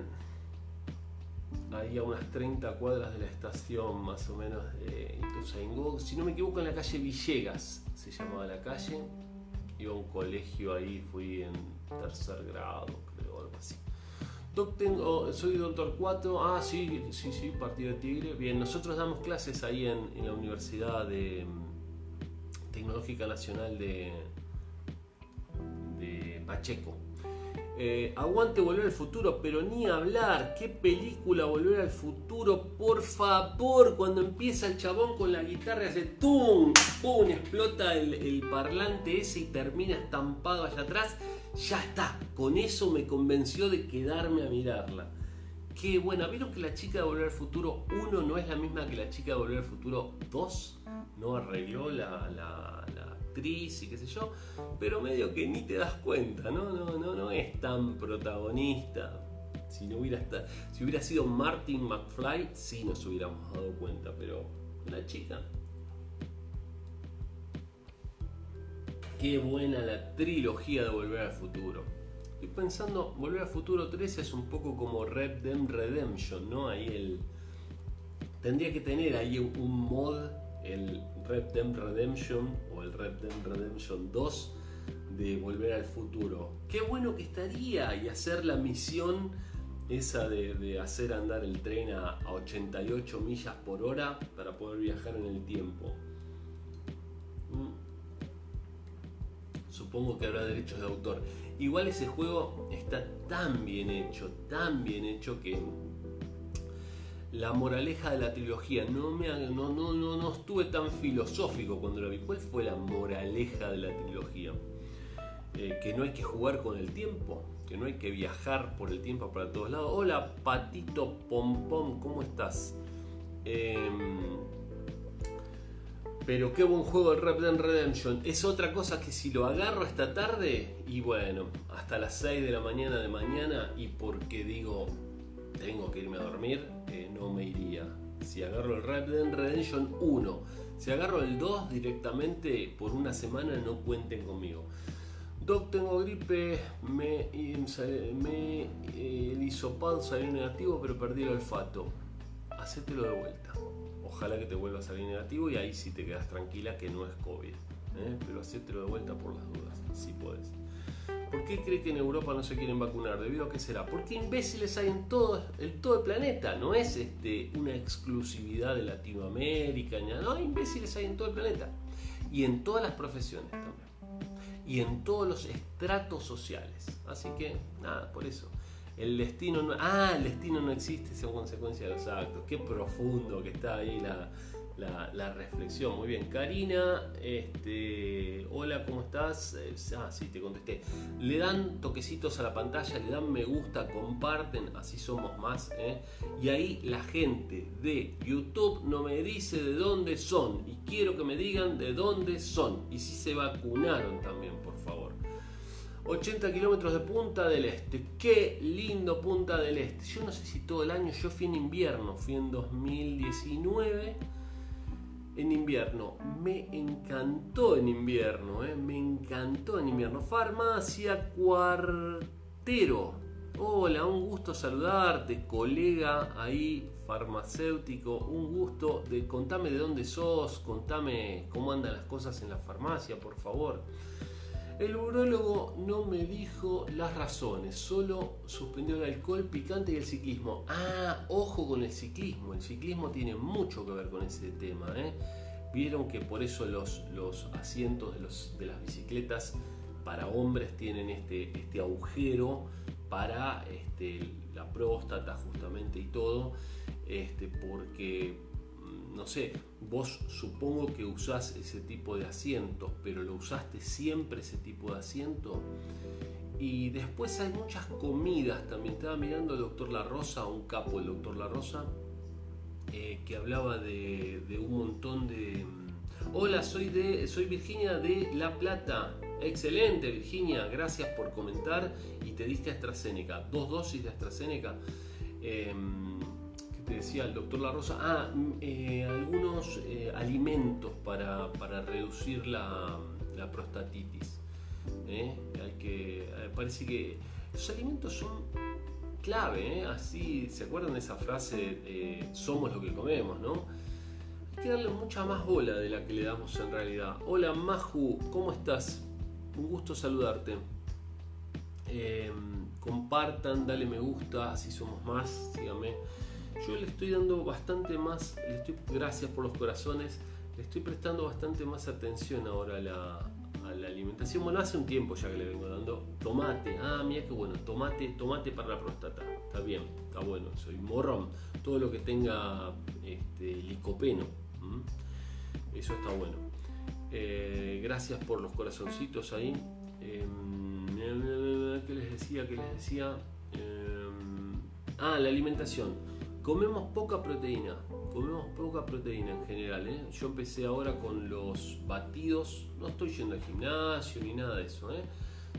ahí a unas 30 cuadras de la estación más o menos de Ituzaingó, si no me equivoco en la calle Villegas se llamaba la calle, iba a un colegio ahí, fui en tercer grado, creo, algo así. tengo, soy doctor 4, ah sí, sí, sí, partido de Tigre. Bien, nosotros damos clases ahí en, la Universidad de, Tecnológica Nacional de, de Pacheco eh, aguante Volver al Futuro, pero ni hablar. ¿Qué película Volver al Futuro? Por favor, cuando empieza el chabón con la guitarra, hace ¡tum! ¡pum! Explota el, parlante ese y termina estampado allá atrás. Ya está, con eso me convenció de quedarme a mirarla. Qué buena. ¿Vieron que la chica de Volver al Futuro 1 no es la misma que la chica de Volver al Futuro 2? No arregló la y qué sé yo, pero medio que ni te das cuenta, ¿no? No, no, no es tan protagonista. Si, no hubiera, si hubiera sido Martin McFly, sí nos hubiéramos dado cuenta, pero la chica. Qué buena la trilogía de Volver al Futuro. Estoy pensando, Volver al Futuro 3 es un poco como Red Dead Redemption, ¿no? Ahí el. Tendría que tener ahí un mod, el Red Dead Redemption o el Red Dead Redemption 2 de Volver al Futuro. Qué bueno que estaría y hacer la misión esa de, hacer andar el tren a, 88 millas por hora para poder viajar en el tiempo. Mm. Supongo que habrá derechos de autor. Igual ese juego está tan bien hecho, tan bien hecho que la moraleja de la trilogía. No, me, no, no, no, no estuve tan filosófico cuando lo vi. ¿Cuál fue la moraleja de la trilogía? Eh, que no hay que jugar con el tiempo, que no hay que viajar por el tiempo para todos lados. Hola, Patito Pompón, ¿cómo estás? Em, pero qué buen juego el Red Dead Redemption. Es otra cosa que si lo agarro esta tarde, y bueno, hasta las 6 de la mañana de mañana, y porque digo, tengo que irme a dormir, eh, no me iría. Si agarro el Red Dead Redemption 1, si agarro el 2 directamente por una semana, no cuenten conmigo. Doc, tengo gripe, me, me el hisopado salió negativo, pero perdí el olfato. Hacételo de vuelta. Ojalá que te vuelva a salir negativo y ahí sí te quedas tranquila que no es COVID. ¿eh? Pero hacételo de vuelta por las dudas, si puedes. ¿Por qué cree que en Europa no se quieren vacunar? ¿Debido a qué será? Porque imbéciles hay en todo, el todo el planeta. No es este, una exclusividad de Latinoamérica. No, imbéciles hay en todo el planeta. Y en todas las profesiones también. Y en todos los estratos sociales. Así que, nada, por eso. El destino no... Ah, el destino no existe según consecuencia de los actos. Qué profundo que está ahí la, la, reflexión. Muy bien, Karina, este, hola, ¿cómo estás? Eh, ah, sí, te contesté. Le dan toquecitos a la pantalla, le dan me gusta, comparten, así somos más. ¿eh? Y ahí la gente de YouTube no me dice de dónde son. Y quiero que me digan de dónde son. Y si se vacunaron también, por favor. 80 kilómetros de Punta del Este. Qué lindo Punta del Este. Yo no sé si todo el año, yo fui en invierno, fui en 2019 en invierno. Me encantó en invierno, eh, me encantó en invierno. Farmacia Cuartero. Hola, un gusto saludarte, colega ahí farmacéutico. Un gusto de contame de dónde sos, contame cómo andan las cosas en la farmacia, por favor. El urólogo no me dijo las razones, solo suspendió el alcohol picante y el ciclismo. Ah, ojo con el ciclismo, el ciclismo tiene mucho que ver con ese tema. ¿eh? Vieron que por eso los, los asientos de, los, de las bicicletas para hombres tienen este, este agujero para este, la próstata justamente y todo, este, porque, no sé, vos supongo que usás ese tipo de asientos, pero lo usaste siempre ese tipo de asiento. Y después hay muchas comidas también. Estaba mirando el doctor La Rosa, un capo el doctor La Rosa, eh, que hablaba de, un montón de... Mm, Hola, soy, de, soy Virginia de La Plata. Excelente, Virginia. Gracias por comentar. Y te diste AstraZeneca. Dos dosis de AstraZeneca. Eh, ¿Qué te decía el doctor La Rosa? Ah, mm, eh, algunos eh, alimentos para, para reducir la, la prostatitis. ¿eh? Hay que, parece que los alimentos son clave, así, ¿se acuerdan de esa frase, somos lo que comemos, ¿no? Hay que darle mucha más bola de la que le damos en realidad. Hola Maju, ¿cómo estás? Un gusto saludarte. Em, compartan, dale me gusta, así somos más, síganme. Yo le estoy dando bastante más, le estoy, gracias por los corazones, le estoy prestando bastante más atención ahora a la, alimentación. Bueno, hace un tiempo ya que le vengo dando tomate. Ah, mira qué bueno, tomate, tomate para la próstata. Está bien, está bueno. Soy morrón. Todo lo que tenga este, licopeno. Eso está bueno. Eh, gracias por los corazoncitos ahí. Eh, ¿Qué les decía? ¿Qué les decía? Eh, ah, la alimentación. Comemos poca proteína, comemos poca proteína en general. ¿eh? Yo empecé ahora con los batidos, no estoy yendo al gimnasio ni nada de eso. ¿eh?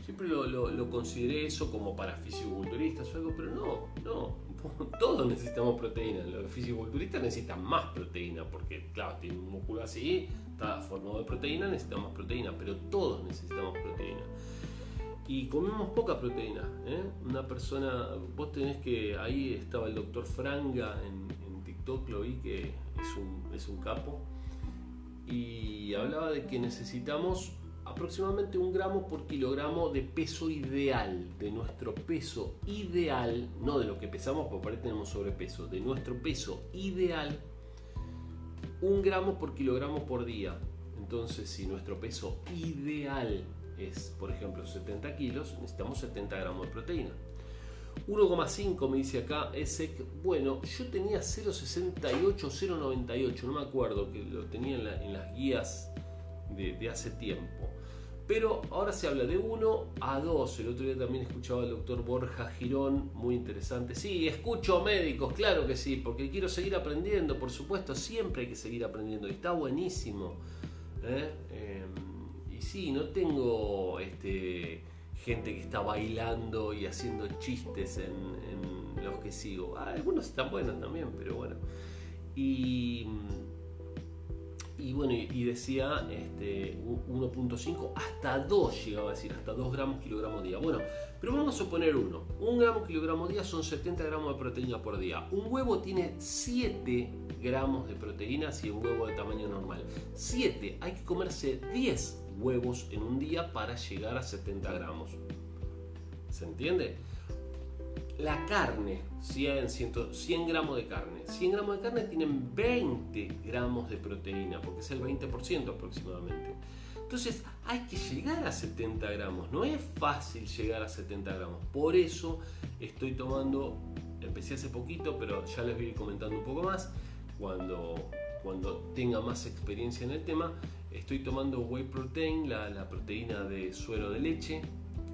Siempre lo, consideré eso como para fisiculturistas o algo, pero no, no, [LAUGHS] todos necesitamos proteína. Los fisiculturistas necesitan más proteína porque, claro, tienen un músculo así, está formado de proteína, necesitamos proteína, pero todos necesitamos proteína y comemos poca proteína. ¿eh? Una persona, vos tenés que, ahí estaba el doctor Franga en, TikTok, lo vi que es un, es un capo, y hablaba de que necesitamos aproximadamente un gramo por kilogramo de peso ideal, de nuestro peso ideal, no de lo que pesamos, porque por ahí tenemos sobrepeso, de nuestro peso ideal, un gramo por kilogramo por día. Entonces, si nuestro peso ideal es, por ejemplo, 70 kilos, necesitamos 70 gramos de proteína. 1,5 me dice acá ese bueno, yo tenía 0,68, 0,98, no me acuerdo, que lo tenía en, las guías de, hace tiempo. Pero ahora se habla de 1 a 2. El otro día también escuchaba al doctor Borja Girón, muy interesante. Sí, escucho médicos, claro que sí, porque quiero seguir aprendiendo, por supuesto, siempre hay que seguir aprendiendo. Está buenísimo. ¿eh? Em, sí, no tengo este, gente que está bailando y haciendo chistes en, los que sigo. Ah, algunos están buenos también, pero bueno. Y, y bueno, y, decía este, 1.5 hasta 2, llegaba a decir, hasta 2 gramos kilogramos día. Bueno, pero vamos a suponer uno. Un gramo kilogramo día son 70 gramos de proteína por día. Un huevo tiene 7 gramos de proteína si un huevo de tamaño normal. 7, hay que comerse 10 huevos en un día para llegar a 70 gramos. ¿Se entiende? La carne, 100, 100, gramos de carne. 100 gramos de carne tienen 20 gramos de proteína, porque es el 20% aproximadamente. Entonces hay que llegar a 70 gramos. No es fácil llegar a 70 gramos. Por eso estoy tomando, empecé hace poquito, pero ya les voy a ir comentando un poco más cuando, cuando tenga más experiencia en el tema estoy tomando whey protein, la, proteína de suero de leche,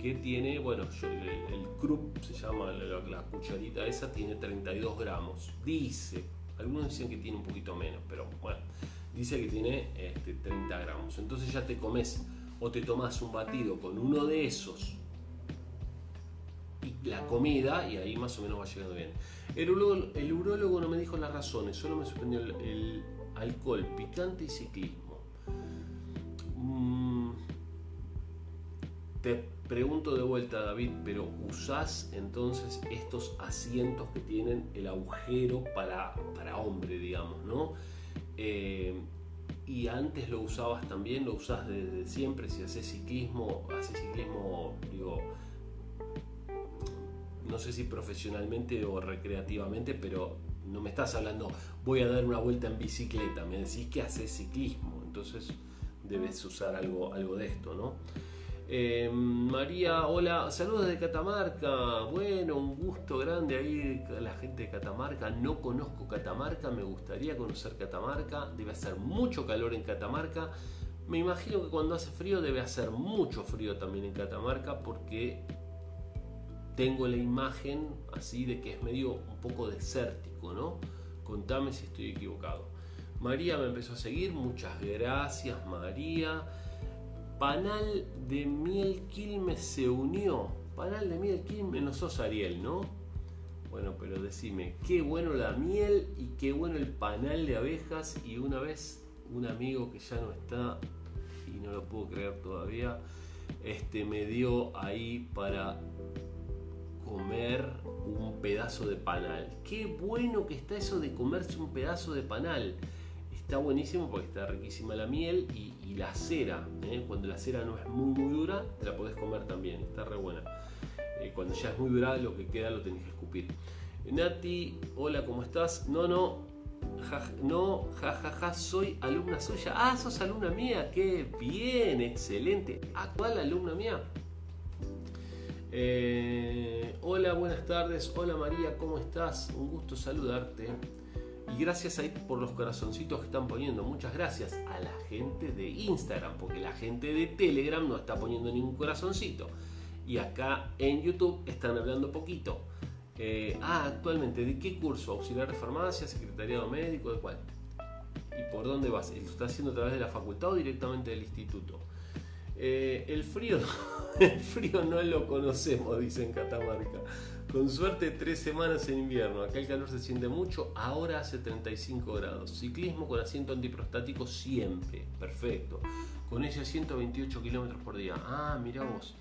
que tiene, bueno, el, el, Krupp se llama, la, cucharita esa tiene 32 gramos. Dice, algunos dicen que tiene un poquito menos, pero bueno, dice que tiene este, 30 gramos. Entonces ya te comes o te tomas un batido con uno de esos y la comida y ahí más o menos va llegando bien. El urólogo, el urólogo no me dijo las razones, solo me sorprendió el alcohol, picante y ciclismo. Mm, te pregunto de vuelta, David, pero ¿usás entonces estos asientos que tienen el agujero para, para hombre, digamos, ¿no? Eh, y antes lo usabas también, lo usás desde siempre, si haces ciclismo, haces ciclismo, digo, no sé si profesionalmente o recreativamente, pero no me estás hablando, voy a dar una vuelta en bicicleta, me decís que haces ciclismo, entonces debes usar algo, algo de esto, ¿no? Eh, María, hola, saludos de Catamarca. Bueno, un gusto grande ahí la gente de Catamarca. No conozco Catamarca, me gustaría conocer Catamarca. Debe hacer mucho calor en Catamarca. Me imagino que cuando hace frío debe hacer mucho frío también en Catamarca porque tengo la imagen así de que es medio un poco desértico, ¿no? Contame si estoy equivocado. María me empezó a seguir, muchas gracias María. Panal de Miel Quilmes se unió. Panal de Miel Quilmes, no sos Ariel, ¿no? Bueno, pero decime, qué bueno la miel y qué bueno el panal de abejas. Y una vez un amigo que ya no está, y no lo puedo creer todavía, este, me dio ahí para comer un pedazo de panal. Qué bueno que está eso de comerse un pedazo de panal. Está buenísimo porque está riquísima la miel y, la cera. ¿eh? Cuando la cera no es muy muy dura, te la podés comer también. Está re buena. Eh, cuando ya es muy dura, lo que queda lo tenés que escupir. Nati, hola, ¿cómo estás? No, no, no, jajaja, soy alumna suya. Ah, sos alumna mía, qué bien, excelente. ¿Actual alumna mía? Eh, hola, buenas tardes. Hola María, ¿cómo estás? Un gusto saludarte. Y gracias ahí por los corazoncitos que están poniendo. Muchas gracias a la gente de Instagram, porque la gente de Telegram no está poniendo ningún corazoncito. Y acá en YouTube están hablando poquito. Eh, ah, actualmente, ¿de qué curso? ¿Auxiliar de farmacia, secretariado médico, de cuál? ¿Y por dónde vas? ¿Lo está haciendo a través de la facultad o directamente del instituto? Eh, el frío, [LAUGHS] el frío no lo conocemos, dice en Catamarca. Con suerte tres semanas en invierno. Acá el calor se siente mucho, ahora hace 35 grados. Ciclismo con asiento antiprostático siempre, perfecto. Con ese 128 kilómetros por día. Ah, mira vos.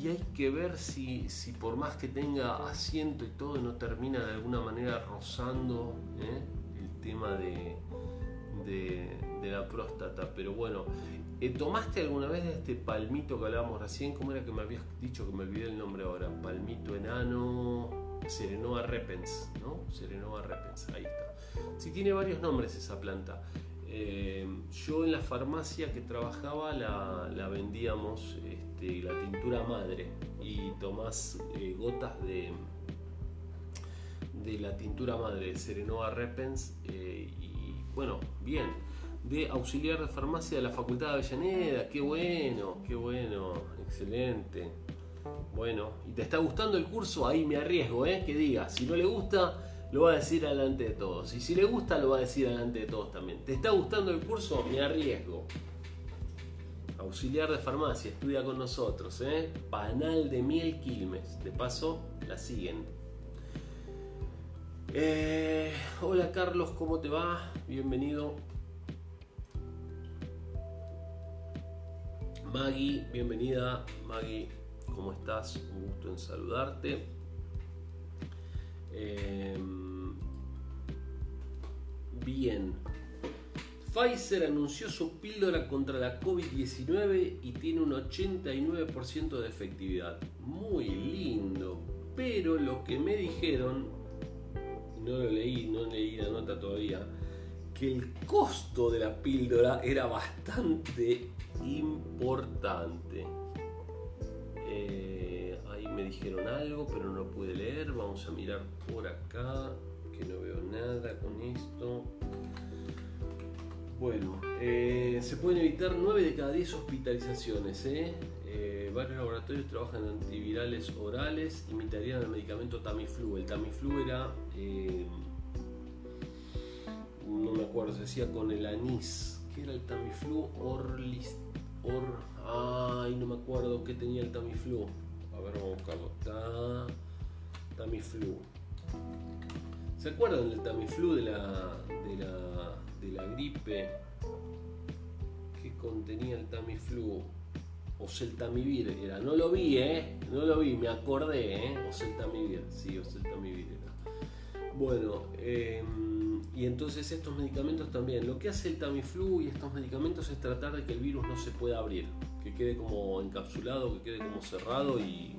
Y hay que ver si, si por más que tenga asiento y todo, no termina de alguna manera rozando ¿eh? el tema de, de la próstata. Pero bueno, ¿Tomaste alguna vez de este palmito que hablábamos recién? ¿Cómo era que me habías dicho que me olvidé el nombre ahora? Palmito enano, Serenoa repens, ¿no? Serenoa repens, ahí está. Sí, tiene varios nombres esa planta. Eh, yo en la farmacia que trabajaba la, vendíamos este, la tintura madre y tomás eh, gotas de, de la tintura madre Serenoa repens y bueno, bien de auxiliar de farmacia de la Facultad de Avellaneda. Qué bueno, qué bueno, excelente. Bueno, ¿y te está gustando el curso? Ahí me arriesgo, ¿eh? Que diga, si no le gusta, lo va a decir delante de todos. Y si le gusta, lo va a decir delante de todos también. ¿Te está gustando el curso? Me arriesgo. Auxiliar de farmacia, estudia con nosotros, ¿eh? Panal de miel Quilmes. De paso, la siguen. Eh, hola Carlos, ¿cómo te va? Bienvenido. Maggie, bienvenida. Maggie, ¿cómo estás? Un gusto en saludarte. Em, bien. Pfizer anunció su píldora contra la COVID-19 y tiene un 89% de efectividad. Muy lindo. Pero lo que me dijeron, no lo leí, no leí la nota todavía, que el costo de la píldora era bastante importante. Eh, ahí me dijeron algo, pero no pude leer. Vamos a mirar por acá, que no veo nada con esto. Bueno, eh, se pueden evitar 9 de cada 10 hospitalizaciones. ¿eh? varios laboratorios trabajan en antivirales orales, imitarían el medicamento Tamiflu. El Tamiflu era, no me acuerdo, se decía con el anís. ¿Qué era el Tamiflu? Ay, no me acuerdo qué tenía el Tamiflu. A ver, vamos a buscarlo. Tamiflu. ¿Se acuerdan del Tamiflu de la, de la, gripe? ¿Qué contenía el Tamiflu? Oseltamivir era. No lo vi, ¿eh? No lo vi, me acordé, ¿eh? Oseltamivir. Sí, Oseltamivir era. Bueno, eh y entonces estos medicamentos también, lo que hace el Tamiflu y estos medicamentos es tratar de que el virus no se pueda abrir, que quede como encapsulado, que quede como cerrado y,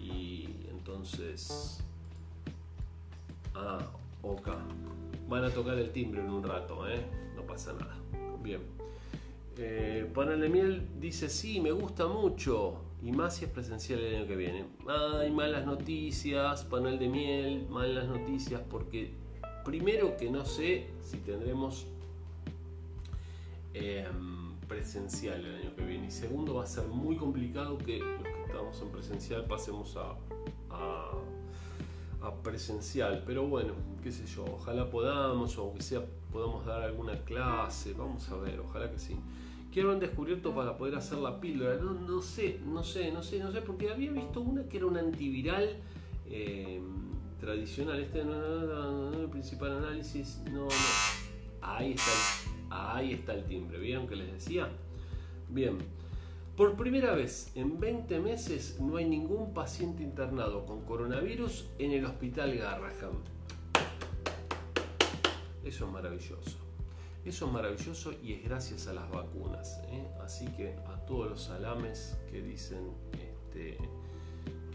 y entonces... Ah, ok. Van a tocar el timbre en un rato, ¿eh? No pasa nada. Bien. Eh, de Miel dice, sí, me gusta mucho. Y más si es presencial el año que viene. Hay malas noticias, panel de miel, malas noticias, porque primero que no sé si tendremos em, presencial el año que viene. Y segundo, va a ser muy complicado que los que estamos en presencial pasemos a, a, presencial. Pero bueno, qué sé yo, ojalá podamos, o aunque sea podamos dar alguna clase. Vamos a ver, ojalá que sí que han descubierto para poder hacer la píldora. No, no sé, no sé, no sé, no sé, porque había visto una que era un antiviral eh, tradicional. Este no, no, el principal análisis, no, no. Ahí está, el, ahí está el timbre. ¿Vieron que les decía? Bien. Por primera vez en 20 meses no hay ningún paciente internado con coronavirus en el hospital Garraham. Eso es maravilloso. Eso es maravilloso y es gracias a las vacunas. ¿eh? Así que a todos los salames que dicen este,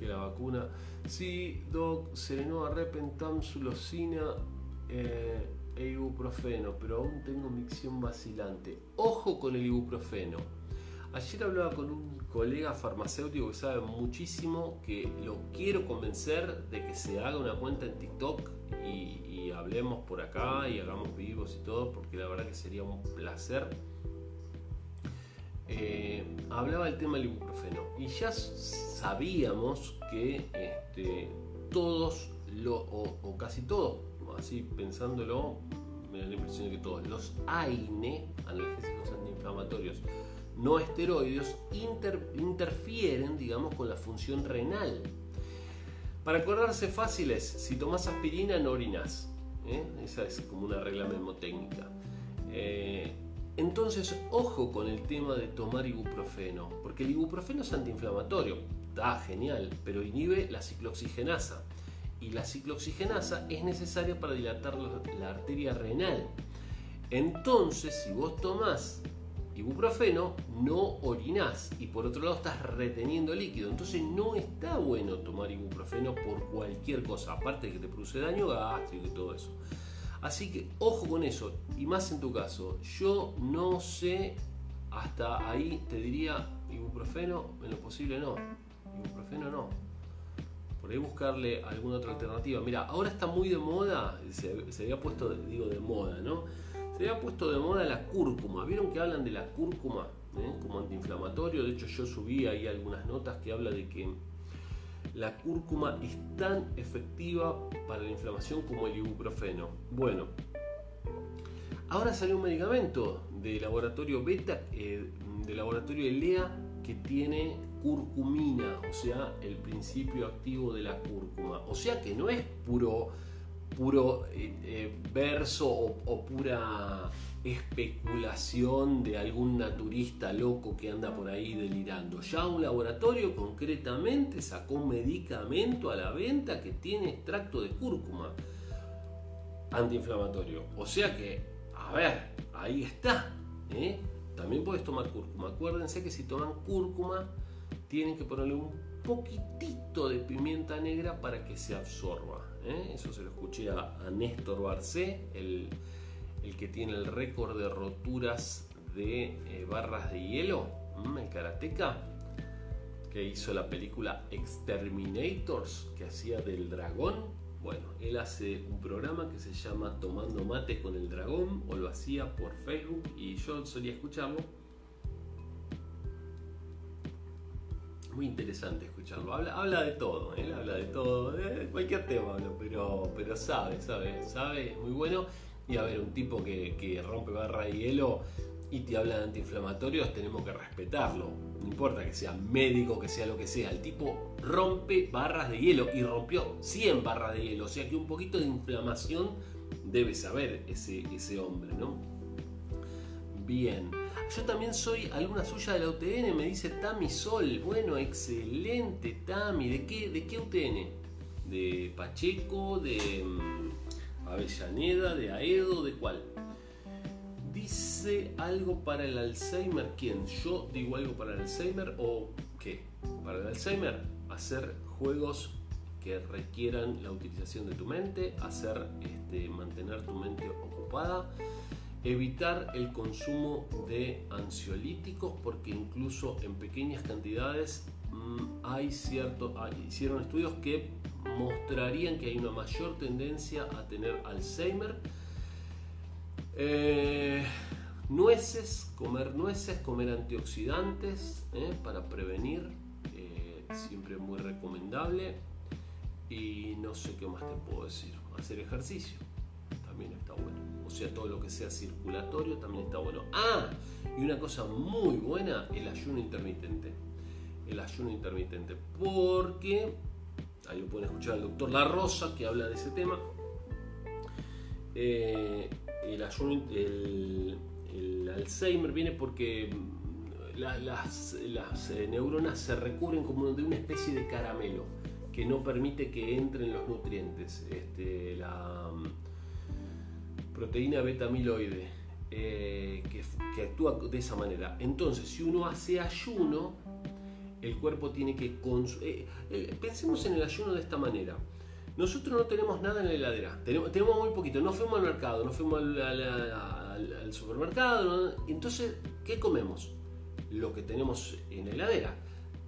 que la vacuna. Sí, Doc, Serenoa, Repentam, Sulocina eh, e ibuprofeno, pero aún tengo micción vacilante. Ojo con el ibuprofeno. Ayer hablaba con un colega farmacéutico que sabe muchísimo, que lo quiero convencer de que se haga una cuenta en TikTok y, hablemos por acá y hagamos vivos y todo, porque la verdad que sería un placer. Eh, hablaba del tema del ibuprofeno y ya sabíamos que este, todos, o, casi todos, así pensándolo, me da la impresión de que todos los AINE, analgésicos antiinflamatorios, no esteroides, interfieren, digamos, con la función renal. Para acordarse fáciles, si tomas aspirina no orinas. ¿eh? Esa es como una regla memotécnica. Eh, entonces, ojo con el tema de tomar ibuprofeno, porque el ibuprofeno es antiinflamatorio, está genial, pero inhibe la ciclooxigenasa. Y la ciclooxigenasa es necesaria para dilatar la, arteria renal. Entonces, si vos tomás ibuprofeno, no orinás y por otro lado estás reteniendo líquido. Entonces no está bueno tomar ibuprofeno por cualquier cosa, aparte de que te produce daño gástrico y todo eso. Así que ojo con eso, y más en tu caso, yo no sé, hasta ahí te diría ibuprofeno, en lo posible no, ibuprofeno no. Por ahí buscarle alguna otra alternativa. Mira, ahora está muy de moda, se, había puesto, digo, de moda, ¿no? Se había puesto de moda la cúrcuma. ¿Vieron que hablan de la cúrcuma eh? como antiinflamatorio? De hecho, yo subí ahí algunas notas que habla de que la cúrcuma es tan efectiva para la inflamación como el ibuprofeno. Bueno, ahora salió un medicamento de laboratorio beta, eh, de laboratorio ELEA, que tiene curcumina, o sea, el principio activo de la cúrcuma. O sea que no es puro puro eh, eh, verso o, pura especulación de algún naturista loco que anda por ahí delirando. Ya un laboratorio concretamente sacó un medicamento a la venta que tiene extracto de cúrcuma antiinflamatorio. O sea que, a ver, ahí está. ¿eh? También puedes tomar cúrcuma. Acuérdense que si toman cúrcuma, tienen que ponerle un poquitito de pimienta negra para que se absorba. ¿eh? eso se lo escuché a, Néstor Barcé, el, que tiene el récord de roturas de eh, barras de hielo, el karateca, que hizo la película Exterminators, que hacía del dragón. Bueno, él hace un programa que se llama Tomando Mate con el Dragón, o lo hacía por Facebook, y yo solía escucharlo muy interesante escucharlo. Habla, habla de todo, él habla de todo, cualquier tema, pero, pero sabe, sabe, sabe, muy bueno. Y a ver, un tipo que, rompe barra de hielo y te habla de antiinflamatorios, tenemos que respetarlo. No importa que sea médico, que sea lo que sea. El tipo rompe barras de hielo y rompió 100 barras de hielo. O sea que un poquito de inflamación debe saber ese, ese hombre, ¿no? Bien. Yo también soy alumna suya de la UTN, me dice Tami Sol. Bueno, excelente, Tami. ¿De qué, de qué UTN? ¿De Pacheco? ¿De mm, Avellaneda? ¿De Aedo? ¿De cuál? Dice algo para el Alzheimer. ¿Quién? ¿Yo digo algo para el Alzheimer o qué? Para el Alzheimer, hacer juegos que requieran la utilización de tu mente, hacer este, mantener tu mente ocupada Evitar el consumo de ansiolíticos porque incluso en pequeñas cantidades mm, hay cierto, hicieron estudios que mostrarían que hay una mayor tendencia a tener Alzheimer. Eh, nueces, comer nueces, comer antioxidantes eh, para prevenir, eh, siempre muy recomendable. Y no sé qué más te puedo decir. Hacer ejercicio también está bueno. O sea, todo lo que sea circulatorio también está bueno. Ah, y una cosa muy buena, el ayuno intermitente. El ayuno intermitente. Porque, ahí pueden escuchar al doctor La Rosa que habla de ese tema. Eh, el el, Alzheimer viene porque las, eh, neuronas se recubren como de una especie de caramelo que no permite que entren los nutrientes. Este, la mm, proteína beta amiloide eh, que, actúa de esa manera. Entonces, si uno hace ayuno, el cuerpo tiene que... Eh, eh, pensemos en el ayuno de esta manera. Nosotros no tenemos nada en la heladera, tenemos, tenemos muy poquito, no fuimos al mercado, no fuimos al, supermercado, entonces, ¿qué comemos? Lo que tenemos en la heladera.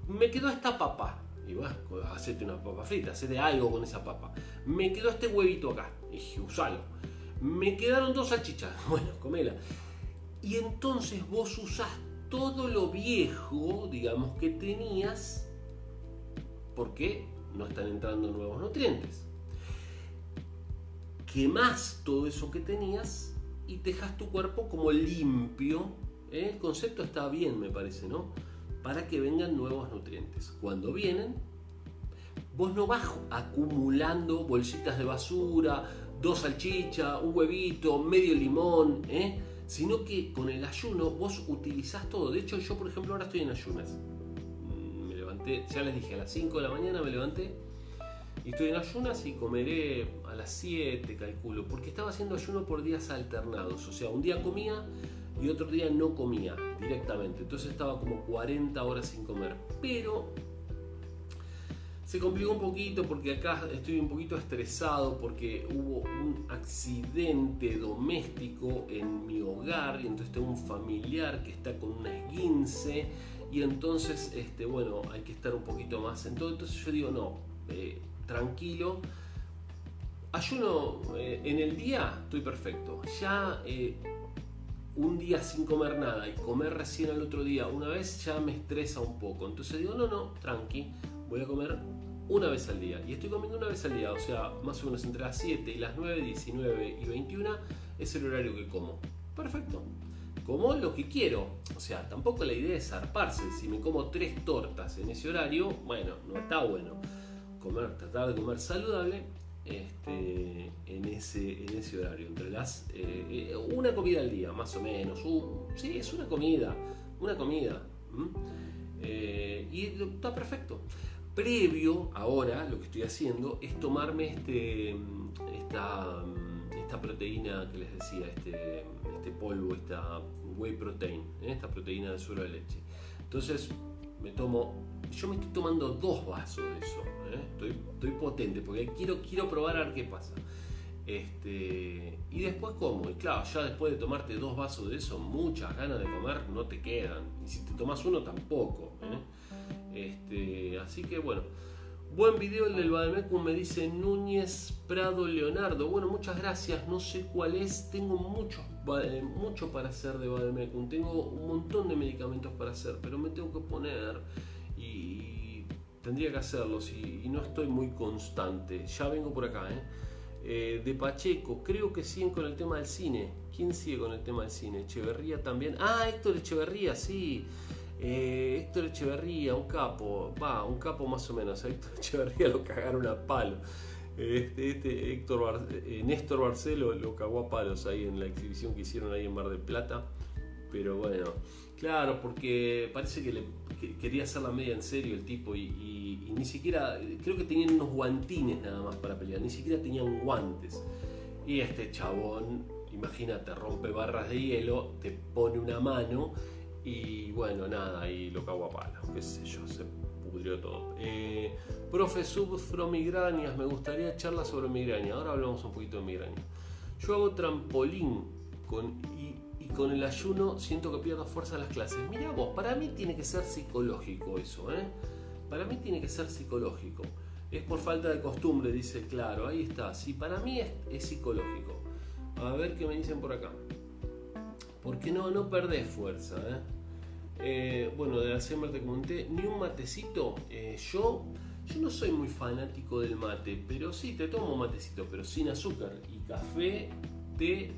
Me quedó esta papa, y bueno, hacete una papa frita, hacete algo con esa papa. Me quedó este huevito acá, y usalo. Me quedaron dos salchichas, [LAUGHS] bueno, comela. Y entonces vos usás todo lo viejo, digamos, que tenías, porque no están entrando nuevos nutrientes. Quemás todo eso que tenías y dejas tu cuerpo como limpio. ¿eh? El concepto está bien, me parece, ¿no? para que vengan nuevos nutrientes. Cuando vienen, vos no vas acumulando bolsitas de basura, dos salchichas, un huevito, medio limón, ¿eh? Sino que con el ayuno vos utilizás todo. De hecho, yo por ejemplo ahora estoy en ayunas. Mm, me levanté, ya les dije, a las 5 de la mañana me levanté y estoy en ayunas y comeré a las 7, calculo, porque estaba haciendo ayuno por días alternados. O sea, un día comía y otro día no comía directamente. Entonces estaba como 40 horas sin comer. Pero se complicó un poquito porque acá estoy un poquito estresado porque hubo un accidente doméstico en mi hogar y entonces tengo un familiar que está con una esguince y entonces este, bueno hay que estar un poquito más en todo. Entonces yo digo no eh, tranquilo. Ayuno eh, en el día estoy perfecto. Ya eh, un día sin comer nada y comer recién al otro día una vez ya me estresa un poco. Entonces digo, no, no, tranqui, voy a comer una vez al día. Y estoy comiendo una vez al día, o sea, más o menos entre las 7 y las 9, 19 y 21 es el horario que como. Perfecto. Como lo que quiero. O sea, tampoco la idea es zarparse. Si me como tres tortas en ese horario, bueno, no está bueno. Comer, tratar de comer saludable este, en, ese, en ese horario, entre las eh, una comida al día, más o menos. sí, es una comida, una comida. Eh, y está perfecto. Previo, ahora lo que estoy haciendo es tomarme este, esta, esta proteína que les decía, este, este polvo, esta whey protein, esta proteína de suero de leche. Entonces me tomo, yo me estoy tomando dos vasos de eso ¿eh? estoy, potente porque quiero, quiero probar a ver qué pasa. Este, y después como, y claro, ya después de tomarte dos vasos de eso, muchas ganas de comer no te quedan. Y si te tomas uno tampoco. ¿eh? Este, así que bueno, buen video el del Bademecum, me dice Núñez Prado Leonardo. Bueno, muchas gracias, no sé cuál es, tengo mucho, mucho para hacer de Bademecum, tengo un montón de medicamentos para hacer, pero me tengo que poner y tendría que hacerlo y no estoy muy constante. Ya vengo por acá, ¿eh? ¿eh? de Pacheco, creo que siguen con el tema del cine. ¿Quién sigue con el tema del cine? Echeverría también. Ah, Héctor Echeverría, sí. Eh, Héctor Echeverría, un capo. Va, un capo más o menos. A Héctor [LAUGHS] Echeverría lo cagaron a palo. Este, este Héctor eh, Néstor Barcelo lo cagó a palos ahí en la exhibición que hicieron ahí en Mar del Plata. Pero bueno, claro, porque parece que le quería hacer la media en serio el tipo y, ni siquiera, creo que tenían unos guantines nada más para pelear, ni siquiera tenían guantes. Y este chabón, imagínate, rompe barras de hielo, te pone una mano y bueno, nada, y lo cago a palo, qué sé yo, se pudrió todo. Eh, profe, migrañas, me gustaría charla sobre migraña, ahora hablamos un poquito de migraña. Yo hago trampolín con, y, con el ayuno siento que pierdo fuerza en las clases. Mira vos, para mí tiene que ser psicológico eso, ¿eh? Para mí tiene que ser psicológico. Es por falta de costumbre, dice, claro, ahí está. Sí, para mí es, psicológico. A ver qué me dicen por acá. Porque no, no perdés fuerza, ¿eh? eh bueno, de la Alzheimer te comenté, ni un matecito. Eh, yo, yo no soy muy fanático del mate, pero sí, te tomo matecito, pero sin azúcar. Y café, té,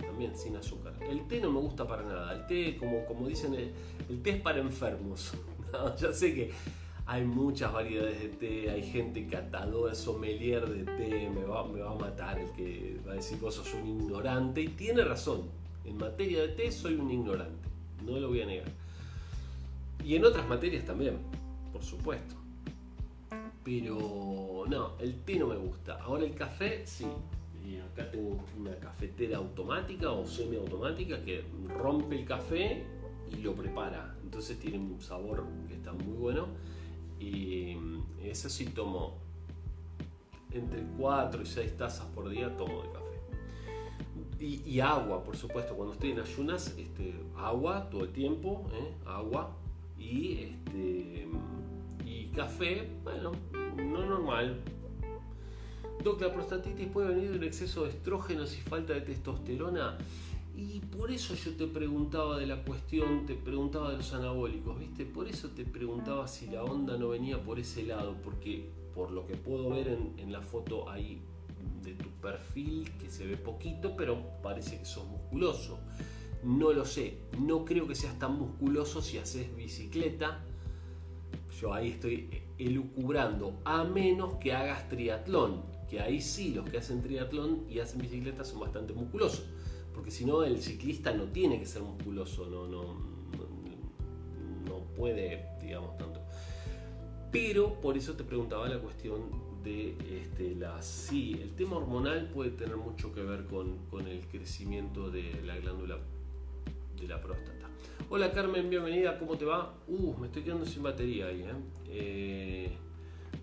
también sin azúcar. El té no me gusta para nada. El té, como, como dicen, el, té es para enfermos. [LAUGHS] ya sé que hay muchas variedades de té, hay gente catadora, sommelier de té, me va, va a matar el que va a decir vos sos un ignorante. Y tiene razón, en materia de té soy un ignorante, no lo voy a negar. Y en otras materias también, por supuesto. Pero no, el té no me gusta. Ahora el café, sí. Y acá tengo una cafetera automática o semiautomática que rompe el café y lo prepara. Entonces tiene un sabor que está muy bueno y mm, eso sí tomo entre 4 y 6 tazas por día tomo de café. Y, agua, por supuesto, cuando estoy en ayunas, este, agua todo el tiempo, ¿eh? agua y, este, y café, bueno, no normal. Doc, la prostatitis puede venir de un exceso de estrógenos y falta de testosterona. Y por eso yo te preguntaba de la cuestión, te preguntaba de los anabólicos, ¿viste? Por eso te preguntaba si la onda no venía por ese lado, porque por lo que puedo ver en, la foto ahí de tu perfil, que se ve poquito, pero parece que sos musculoso. No lo sé, no creo que seas tan musculoso si haces bicicleta. Yo ahí estoy elucubrando, a menos que hagas triatlón, que ahí sí los que hacen triatlón y hacen bicicleta son bastante musculosos porque si no el ciclista no tiene que ser musculoso, no, no, no, puede, digamos, tanto. Pero por eso te preguntaba la cuestión este, la sí, el tema hormonal puede tener mucho que ver con, el crecimiento de la glándula de la próstata. Hola Carmen, bienvenida, ¿cómo te va? Uh, me estoy quedando sin batería ahí, ¿eh? eh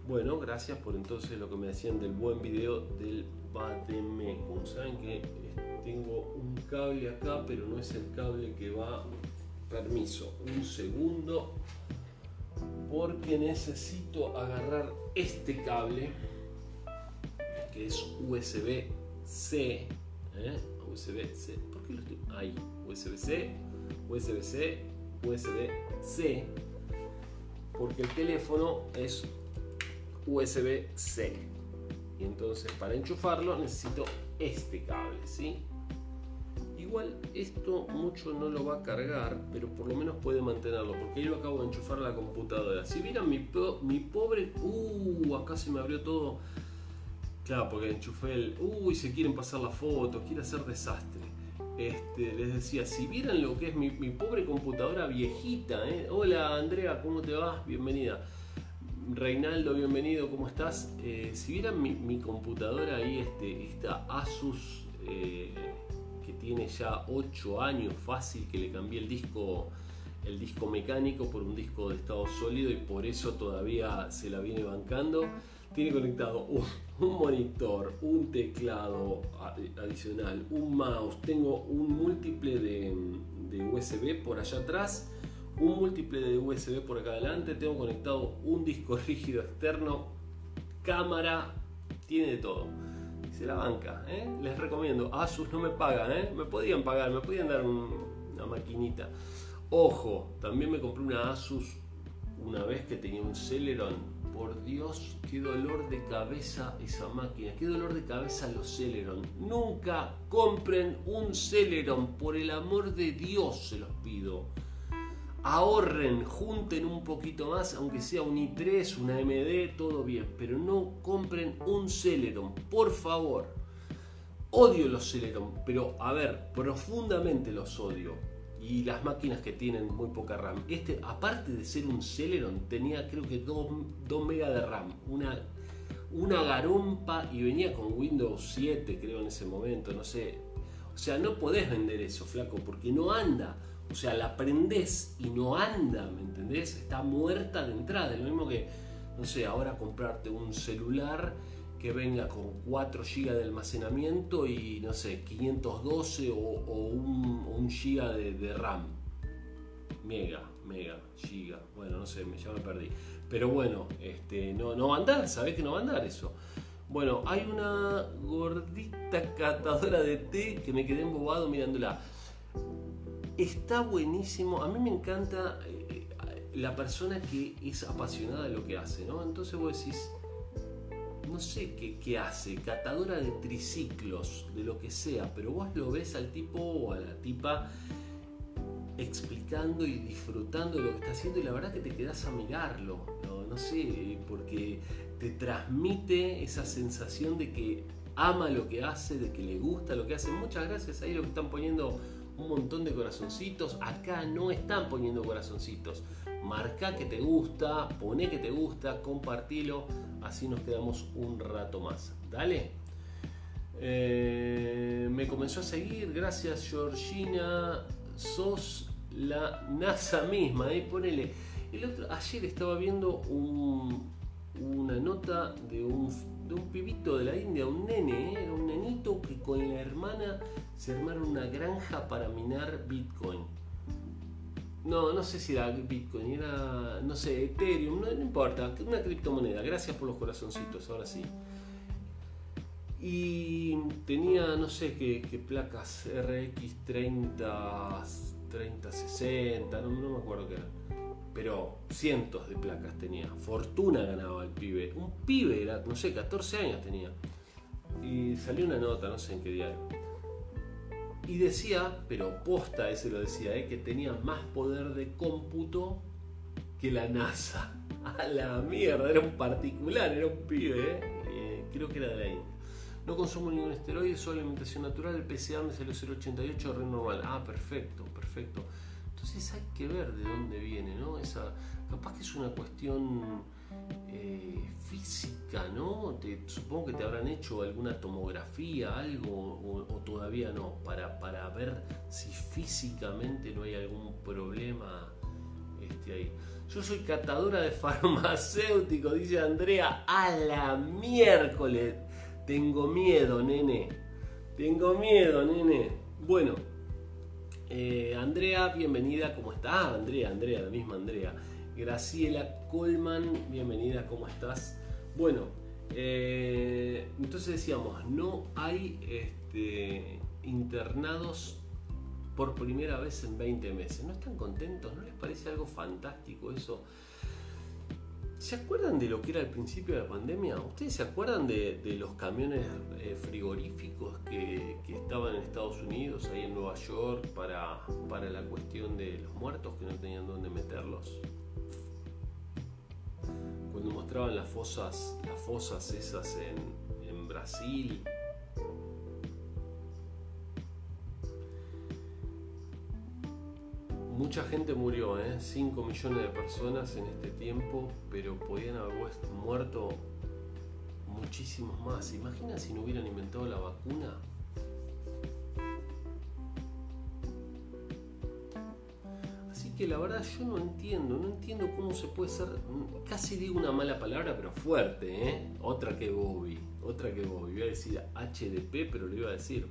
bueno, gracias por entonces lo que me decían del buen video del Como Saben que tengo un cable acá, pero no es el cable que va. Permiso, un segundo, porque necesito agarrar este cable que es USB-C. ¿eh? USB-C. ¿Por qué lo estoy? Ahí, USB-C, USB-C, USB-C. Porque el teléfono es USB-C. Y entonces para enchufarlo necesito este cable, ¿sí? Esto mucho no lo va a cargar, pero por lo menos puede mantenerlo, porque ahí lo acabo de enchufar la computadora. Si vieran mi, pobre... Uh, acá se me abrió todo. Claro, porque enchufé el... Uy, se quieren pasar las fotos, quiere hacer desastre. Este, les decía, si vieran lo que es mi, pobre computadora viejita, ¿eh? Hola Andrea, ¿cómo te vas? Bienvenida. Reinaldo, bienvenido, ¿cómo estás? Eh, si vieran mi, computadora ahí, este, esta Asus eh, tiene ya 8 años, fácil que le cambié el disco, el disco mecánico por un disco de estado sólido y por eso todavía se la viene bancando. Tiene conectado un, monitor, un teclado adicional, un mouse, tengo un múltiple de, de USB por allá atrás un múltiple de USB por acá adelante, tengo conectado un disco [LAUGHS] rígido externo, cámara, tiene de todo. Se la banca, ¿eh? les recomiendo. Asus no me pagan, ¿eh? me podían pagar, me podían dar una maquinita. Ojo, también me compré una Asus una vez que tenía un Celeron. Por Dios, qué dolor de cabeza esa máquina, qué dolor de cabeza los Celeron. Nunca compren un Celeron, por el amor de Dios se los pido ahorren, junten un poquito más, aunque sea un i3, una MD, todo bien, pero no compren un Celeron, por favor. Odio los Celeron, pero a ver, profundamente los odio. Y las máquinas que tienen muy poca RAM. Este, aparte de ser un Celeron, tenía creo que 2, 2 MB de RAM. Una, una garompa y venía con Windows 7, creo en ese momento, no sé. O sea, no podés vender eso, flaco, porque no anda. O sea, la prendés y no anda, ¿me entendés? Está muerta de entrada. Lo mismo que, no sé, ahora comprarte un celular que venga con 4 GB de almacenamiento y no sé, 512 o, un, un GB de, RAM. Mega, mega, giga. Bueno, no sé, ya me perdí. Pero bueno, este, no, no va a andar, sabés que no va a andar eso. Bueno, hay una gordita catadora de té que me quedé embobado mirándola. Está buenísimo, a mí me encanta eh, la persona que es apasionada de lo que hace, ¿no? Entonces vos decís, no sé qué, qué, hace, catadora de triciclos, de lo que sea, pero vos lo ves al tipo o a la tipa explicando y disfrutando de lo que está haciendo y la verdad que te quedas a mirarlo, no, no sé, porque te transmite esa sensación de que ama lo que hace, de que le gusta lo que hace. Muchas gracias ahí lo que están poniendo un montón de corazoncitos. Acá no están poniendo corazoncitos. Marca que te gusta, pone que te gusta, compartilo. Así nos quedamos un rato más. Dale. Eh, me comenzó a seguir. Gracias, Georgina. Sos la NASA misma. Ahí ponele. El otro, ayer estaba viendo un, una nota de un, de un pibito de la India, un nene, ¿eh? un nenito que con la hermana se armaron una granja para minar Bitcoin. No, no sé si era Bitcoin, era, no sé, Ethereum, no, importa, una criptomoneda. Gracias por los corazoncitos, ahora sí. Y tenía, no sé qué, placas, RX 30, 3060, no, no me acuerdo qué era pero cientos de placas tenía. Fortuna ganaba el pibe. Un pibe era, no sé, 14 años tenía. Y salió una nota, no sé en qué diario. Y decía, pero posta ese lo decía, eh, que tenía más poder de cómputo que la NASA. [LAUGHS] A la mierda, era un particular, era un pibe, eh. creo que era de ahí. No consumo ningún esteroide, solo alimentación natural, el PCA me salió 0,88, re normal. Ah, perfecto, perfecto. Entonces hay que ver de dónde viene, ¿no? Esa, capaz que es una cuestión eh, física, ¿no? supongo que te habrán hecho alguna tomografía, algo, o, todavía no, para, para, ver si físicamente no hay algún problema este, ahí. Yo soy catadora de [LAUGHS] farmacéutico, dice Andrea, a la miércoles. Tengo miedo, nene. Tengo miedo, nene. Bueno. Eh, Andrea, bienvenida, ¿cómo estás? Andrea, Andrea, la misma Andrea. Graciela Colman, bienvenida, ¿cómo estás? Bueno, eh, entonces decíamos, no hay este, internados por primera vez en 20 meses. ¿No están contentos? ¿No les parece algo fantástico eso? ¿Se acuerdan de lo que era el principio de la pandemia? ¿Ustedes se acuerdan de, los camiones eh, frigoríficos que, estaban en Estados Unidos, ahí en Nueva York, para, para la cuestión de los muertos que no tenían dónde meterlos? Cuando mostraban las fosas, las fosas esas en, en Brasil, Mucha gente murió, ¿eh? 5 millones de personas en este tiempo, pero podían haber muerto muchísimos más. Imagina si no hubieran inventado la vacuna? Así que la verdad yo no entiendo, no entiendo cómo se puede ser, casi digo una mala palabra, pero fuerte, ¿eh? Otra que Bobby, otra que Bobby. Voy a decir HDP, pero lo iba a decir.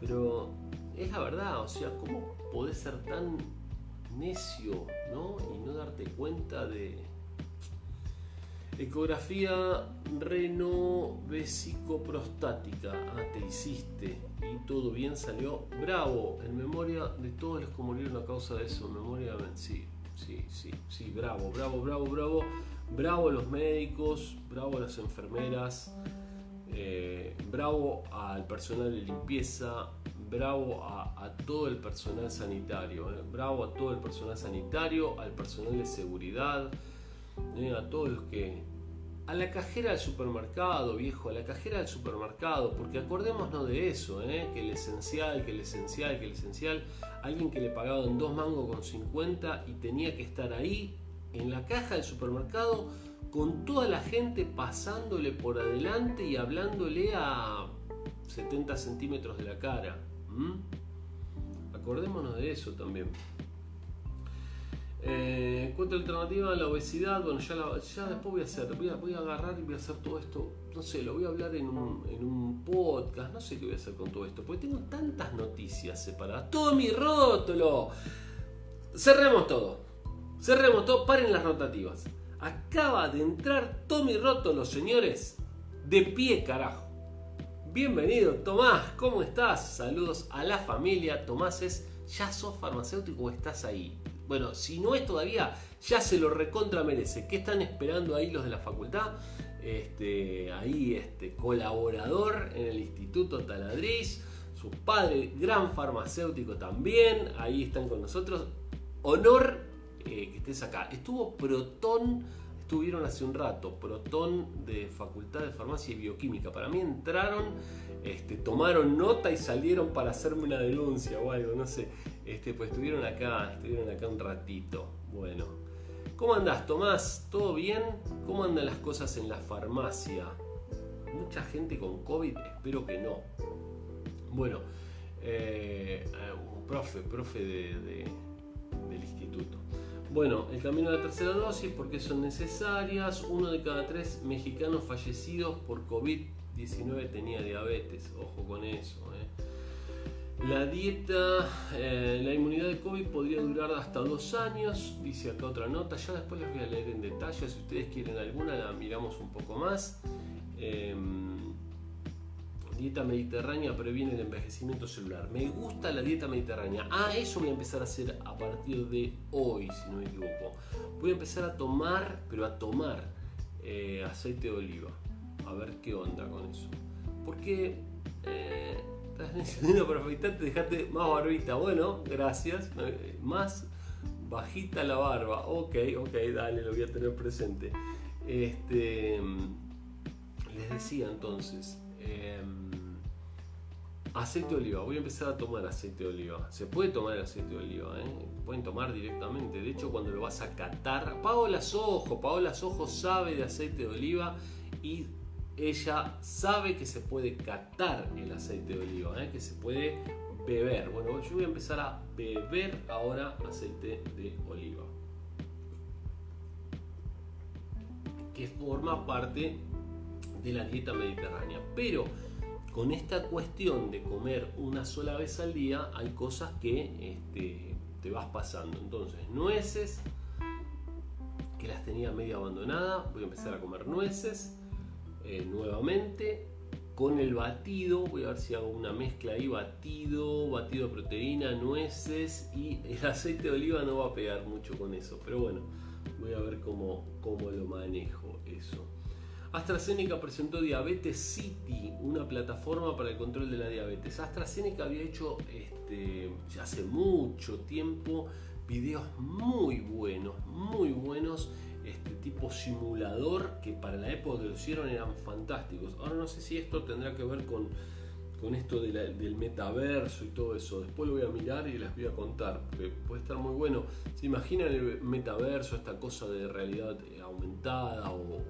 Pero es la verdad, o sea, ¿cómo podés ser tan necio, ¿no? Y no darte cuenta de... Ecografía reno prostática. Ah, te hiciste y todo bien salió. Bravo, en memoria de todos los que murieron a causa de eso. En memoria, sí, sí, sí, sí, bravo, bravo, bravo, bravo. Bravo a los médicos, bravo a las enfermeras, eh, bravo al personal de limpieza, bravo a, todo el personal sanitario, eh. bravo a todo el personal sanitario, al personal de seguridad, eh, a todos los que... A la cajera del supermercado, viejo, a la cajera del supermercado, porque acordémonos de eso, eh, que el esencial, que el esencial, que el esencial, alguien que le pagaban dos mangos con 50 y tenía que estar ahí en la caja del supermercado con toda la gente pasándole por adelante y hablándole a 70 centímetros de la cara. Acordémonos de eso también. Eh, ¿Cuánta alternativa a la obesidad? Bueno, ya, después voy a hacer, voy a, agarrar y voy a hacer todo esto, no sé, lo voy a hablar en un, en un podcast, no sé qué voy a hacer con todo esto, porque tengo tantas noticias separadas. ¡Todo mi rótulo! Cerremos todo, cerremos todo, paren las rotativas. Acaba de entrar Tommy Rótolo, señores, de pie carajo. Bienvenido, Tomás, ¿cómo estás? Saludos a la familia. Tomás es, ¿ya sos farmacéutico o estás ahí? Bueno, si no es todavía, ya se lo recontra merece. ¿Qué están esperando ahí los de la facultad? Este, ahí este colaborador en el Instituto Taladriz, su padre, gran farmacéutico también, ahí están con nosotros. Honor eh, que estés acá. Estuvo Proton, estuvieron hace un rato, Proton de Facultad de Farmacia y Bioquímica. Para mí entraron, este, tomaron nota y salieron para hacerme una denuncia o algo, no sé. Este, pues estuvieron acá, estuvieron acá un ratito. Bueno. ¿Cómo andás, Tomás? ¿Todo bien? ¿Cómo andan las cosas en la farmacia? Mucha gente con COVID, espero que no. Bueno, eh, un profe, profe de. Bueno, el camino a la tercera dosis, porque son necesarias. Uno de cada tres mexicanos fallecidos por COVID-19 tenía diabetes. Ojo con eso. Eh. La dieta, eh, la inmunidad de COVID podría durar hasta dos años, dice acá otra nota, ya después les voy a leer en detalle, si ustedes quieren alguna la miramos un poco más. Em, dieta mediterránea previene el envejecimiento celular. Me gusta la dieta mediterránea. Ah, eso voy a empezar a hacer a partir de hoy, si no me equivoco. Voy a empezar a tomar, pero a tomar eh, aceite de oliva. A ver qué onda con eso. Porque... Eh, estás para afeitarte, dejate más barbita. Bueno, gracias. Más bajita la barba. Ok, ok, dale, lo voy a tener presente. Este, les decía entonces, em, aceite de oliva. Voy a empezar a tomar aceite de oliva. Se puede tomar el aceite de oliva, ¿eh? pueden tomar directamente. De hecho, cuando lo vas a catar, Paola Sojo, Paola Sojo sabe de aceite de oliva y ella sabe que se puede catar el aceite de oliva, ¿eh? que se puede beber. Bueno, yo voy a empezar a beber ahora aceite de oliva. Que forma parte de la dieta mediterránea. Pero con esta cuestión de comer una sola vez al día, hay cosas que este, te vas pasando. Entonces, nueces, que las tenía medio abandonadas, voy a empezar a comer nueces eh, nuevamente con el batido. Voy a ver si hago una mezcla ahí: batido, batido de proteína, nueces y el aceite de oliva no va a pegar mucho con eso, pero bueno, voy a ver cómo, cómo lo manejo eso. AstraZeneca presentó Diabetes City, una plataforma para el control de la diabetes. AstraZeneca había hecho este, hace mucho tiempo videos muy buenos, muy buenos este tipo simulador que para la época que lo hicieron eran fantásticos. Ahora no sé si esto tendrá que ver con, con esto del metaverso y todo eso. Después lo voy a mirar y les voy a contar, porque puede estar muy bueno. ¿Se imaginan el metaverso, esta cosa de realidad aumentada o,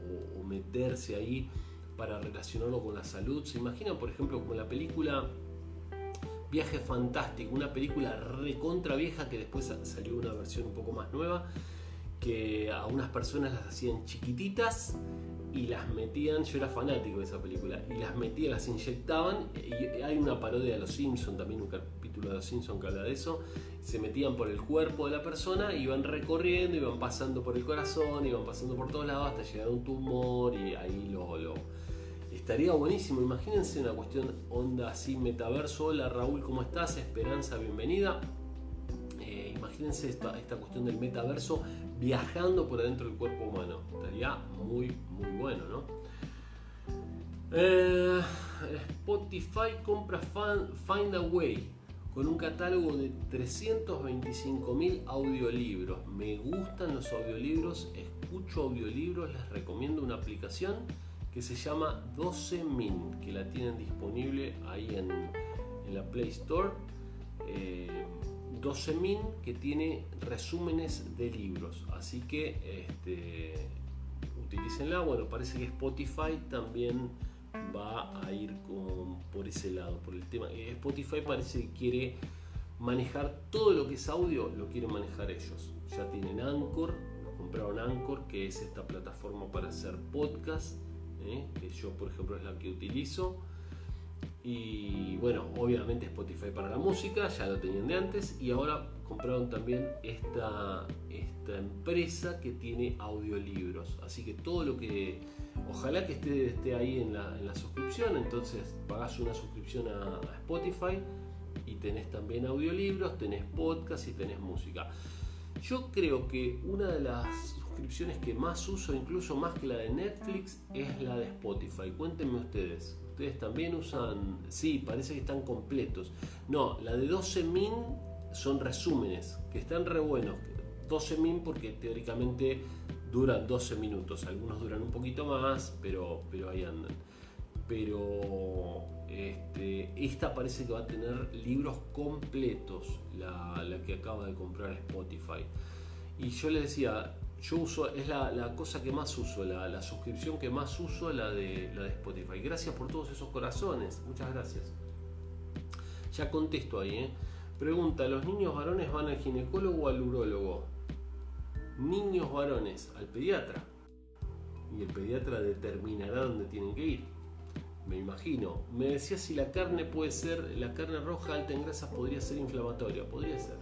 meterse ahí para relacionarlo con la salud? ¿Se imaginan, por ejemplo, como la película... Viaje Fantástico, una película recontra vieja que después salió una versión un poco más nueva, que a unas personas las hacían chiquititas y las metían, yo era fanático de esa película, y las metían, las inyectaban, y hay una parodia de Los Simpsons, también un capítulo de Los Simpsons que habla de eso, se metían por el cuerpo de la persona, iban recorriendo, iban pasando por el corazón, iban pasando por todos lados hasta llegar a un tumor y ahí lo... estaría buenísimo, imagínense una cuestión onda así, metaverso, hola Raúl, ¿cómo estás? Esperanza, bienvenida. Eh, imagínense esta, esta cuestión del metaverso viajando por adentro del cuerpo humano. Estaría muy, muy bueno, ¿no? Eh, Spotify compra Find a Way con un catálogo de 325.000 audiolibros. Me gustan los audiolibros, escucho audiolibros, les recomiendo una aplicación que se llama 12min, que la tienen disponible ahí en, la Play Store. Eh, 12min que tiene resúmenes de libros. Así que este, utilícenla. Bueno, parece que Spotify también va a ir con, por ese lado, por el tema. Eh, Spotify parece que quiere manejar todo lo que es audio, lo quieren manejar ellos. Ya tienen Anchor, compraron Anchor, que es esta plataforma para hacer podcast, ¿eh? que yo por ejemplo es la que utilizo. Y bueno, obviamente Spotify para la música, ya lo tenían de antes. Y ahora compraron también esta, esta empresa que tiene audiolibros. Así que todo lo que, ojalá que esté, esté ahí en la, en la suscripción. Entonces pagás una suscripción a, a Spotify y tenés también audiolibros, tenés podcast y tenés música. Yo creo que una de las suscripciones que más uso, incluso más que la de Netflix, es la de Spotify. Cuéntenme ustedes. Ustedes también usan, sí, parece que están completos. No, la de 12 min son resúmenes, que están re buenos. 12 min porque teóricamente duran 12 minutos. Algunos duran un poquito más, pero, pero ahí andan. Pero este, esta parece que va a tener libros completos, la, que acaba de comprar Spotify. Y yo le decía, yo uso, es la, cosa que más uso, la, suscripción que más uso, la de, la de Spotify. Gracias por todos esos corazones, muchas gracias. Ya contesto ahí, ¿eh? Pregunta, ¿los niños varones van al ginecólogo o al urólogo? Niños varones, al pediatra. Y el pediatra determinará dónde tienen que ir me imagino. Me decía si la carne puede ser, la carne roja alta en grasas podría ser inflamatoria. Podría ser.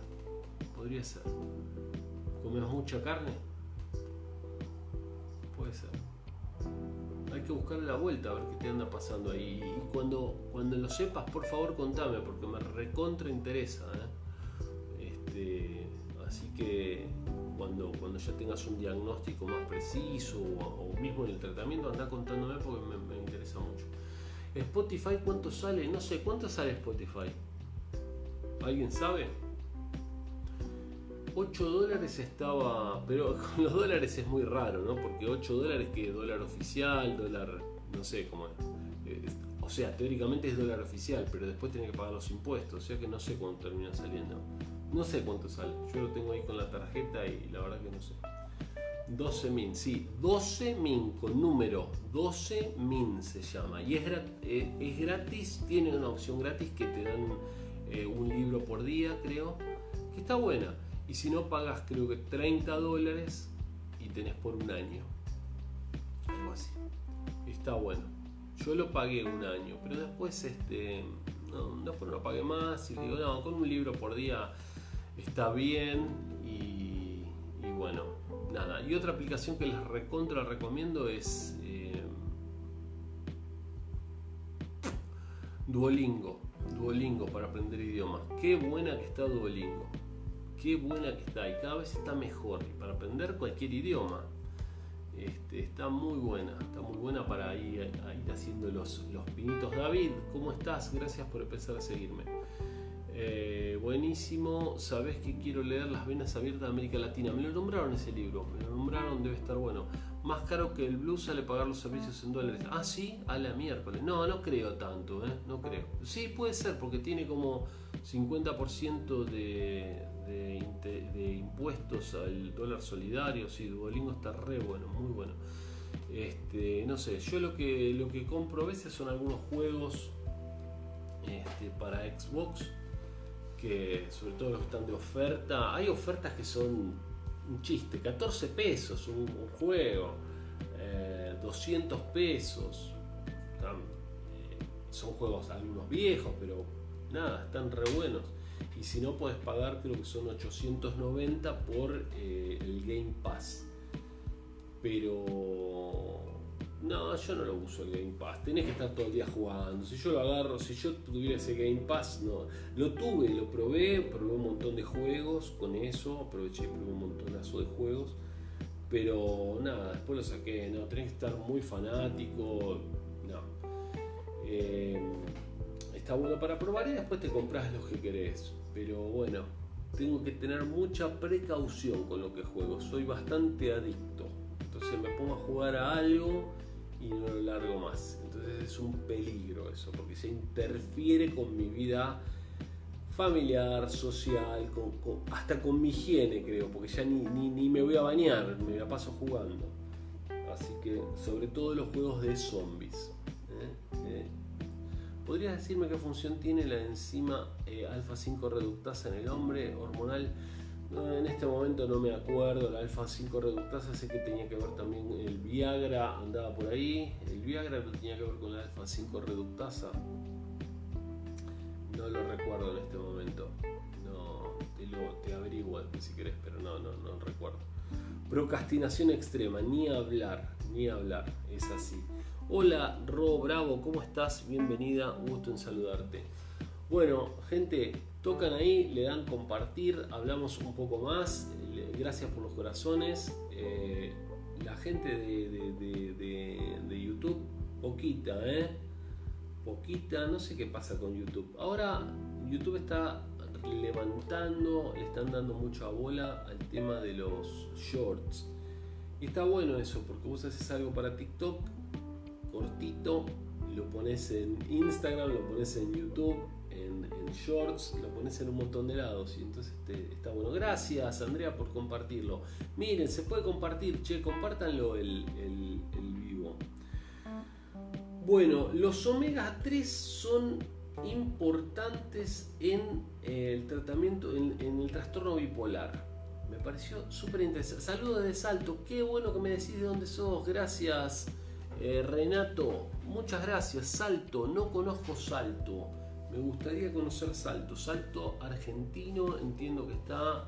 Podría ser. ¿Comes mucha carne? Puede. Hay que buscarle la vuelta a ver qué te anda pasando ahí. Y cuando, cuando lo sepas, por favor contame, porque me recontra interesa. ¿eh? Este, así que cuando, cuando ya tengas un diagnóstico más preciso o, mismo en el tratamiento, anda contándome porque me interesa mucho. Spotify, ¿cuánto sale? No sé, ¿cuánto sale Spotify? ¿Alguien sabe? 8 dólares estaba, pero con [LAUGHS] los dólares es muy raro, ¿no? Porque 8 dólares que dólar oficial, dólar, no sé cómo es. O sea, teóricamente es dólar oficial, pero después tiene que pagar los impuestos, o sea que no sé cuánto termina saliendo. No sé cuánto sale, yo lo tengo ahí con la tarjeta y la verdad que no sé. 12 min, sí, 12 min con número, 12 min se llama. Y es, eh, es gratis, tiene una opción gratis que te dan eh, un libro por día, creo, que está buena. Y si no pagas, creo que 30 dólares y tenés por un año. Algo así. Está bueno. Yo lo pagué un año, pero después este, no, después no pagué más y digo, no, con un libro por día está bien y, y bueno, nada. Y otra aplicación que les recontra recomiendo es eh, Duolingo. Duolingo para aprender idiomas. Qué buena que está Duolingo. Qué buena que está. Y cada vez está mejor. Para aprender cualquier idioma. Este, está muy buena. Está muy buena para ir, haciendo los, los pinitos. David, ¿cómo estás? Gracias por empezar a seguirme. Eh, buenísimo, sabes que quiero leer Las Venas Abiertas de América Latina. Me lo nombraron ese libro, me lo nombraron, debe estar bueno. Más caro que el blue sale pagar los servicios en dólares. Ah, sí, a la miércoles. No, no creo tanto, ¿eh? no creo. Sí, puede ser, porque tiene como 50% de, de, impuestos al dólar solidario. Sí, Duolingo está re bueno, muy bueno. Este, no sé, yo lo que, lo que compro a veces son algunos juegos este, para Xbox que sobre todo los están de oferta, hay ofertas que son un chiste, 14 pesos un, juego, 200 eh, pesos, eh, son juegos algunos viejos, pero nada, están re buenos. Y si no puedes pagar, creo que son 890 por eh, el Game Pass. Pero no, yo no lo uso el Game Pass. Tenés que estar todo el día jugando. Si yo lo agarro, si yo tuviera ese Game Pass, no. Lo tuve, lo probé, probé un montón de juegos con eso. Aproveché y probé un montonazo de juegos. Pero nada, después lo saqué. No, tenés que estar muy fanático. No. Eh, está bueno para probar y después te compras los que querés. Pero bueno, tengo que tener mucha precaución con lo que juego. Soy bastante adicto. Entonces me pongo a jugar a algo y no lo largo más. Entonces es un peligro eso, porque se interfiere con mi vida familiar, social, hasta con mi higiene creo, porque ya ni, ni, me voy a bañar, me la paso jugando. Así que sobre todo los juegos de zombies. ¿eh? ¿Eh? ¿Podrías decirme qué función tiene la enzima eh, alfa 5 reductasa en el hombre hormonal? en este momento no me acuerdo, la alfa 5 reductasa sé que tenía que ver también el Viagra, andaba por ahí, el Viagra tenía que ver con la alfa 5 reductasa. No lo recuerdo en este momento. No, te, lo, te averiguo si querés, pero no, no, no recuerdo. Procrastinación extrema, ni hablar, ni hablar, es así. Hola, Ro Bravo, ¿cómo estás? Bienvenida, gusto en saludarte. Bueno, gente, tocan ahí, le dan compartir, hablamos un poco más. Gracias por los corazones. Eh, la gente de, YouTube, poquita, ¿eh? Poquita, no sé qué pasa con YouTube. Ahora YouTube está levantando, le están dando mucha bola al tema de los shorts. Y está bueno eso, porque vos haces algo para TikTok cortito, lo pones en Instagram, lo pones en YouTube, en, Shorts, lo pones en un montón de lados y entonces está bueno. Gracias Andrea por compartirlo. Miren, se puede compartir, che, compártanlo el, vivo. Bueno, los omega 3 son importantes en el tratamiento, en, el trastorno bipolar. Me pareció súper interesante. Saludos de Salto, qué bueno que me decís de dónde sos, gracias. Eh, Renato, muchas gracias. Salto, no conozco Salto. Me gustaría conocer Salto. Salto argentino, entiendo que está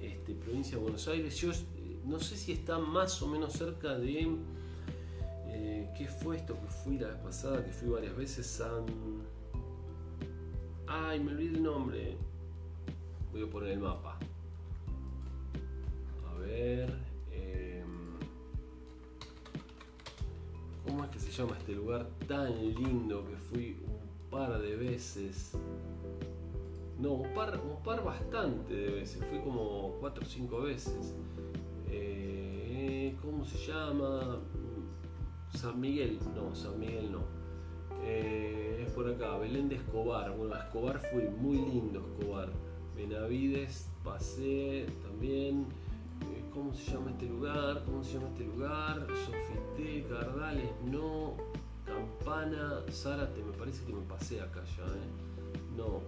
este, provincia de Buenos Aires. Yo eh, no sé si está más o menos cerca de. Eh, ¿Qué fue esto que fui la vez pasada? Que fui varias veces. San. Ay, me olvidé el nombre. Voy a poner el mapa. A ver. ¿Cómo es que se llama este lugar tan lindo que fui par de veces. No, un par, un par bastante de veces. Fui como cuatro o cinco veces. Eh, ¿Cómo se llama? San Miguel. No, San Miguel no. Eh, es por acá, Belén de Escobar. Bueno, Escobar fue muy lindo, Escobar. Benavides, pasé también. ¿Cómo se llama este lugar? ¿Cómo se llama este lugar? Sofité, Cardales, no. Campana, Zárate, me parece que me pasé acá ya, ¿eh? No.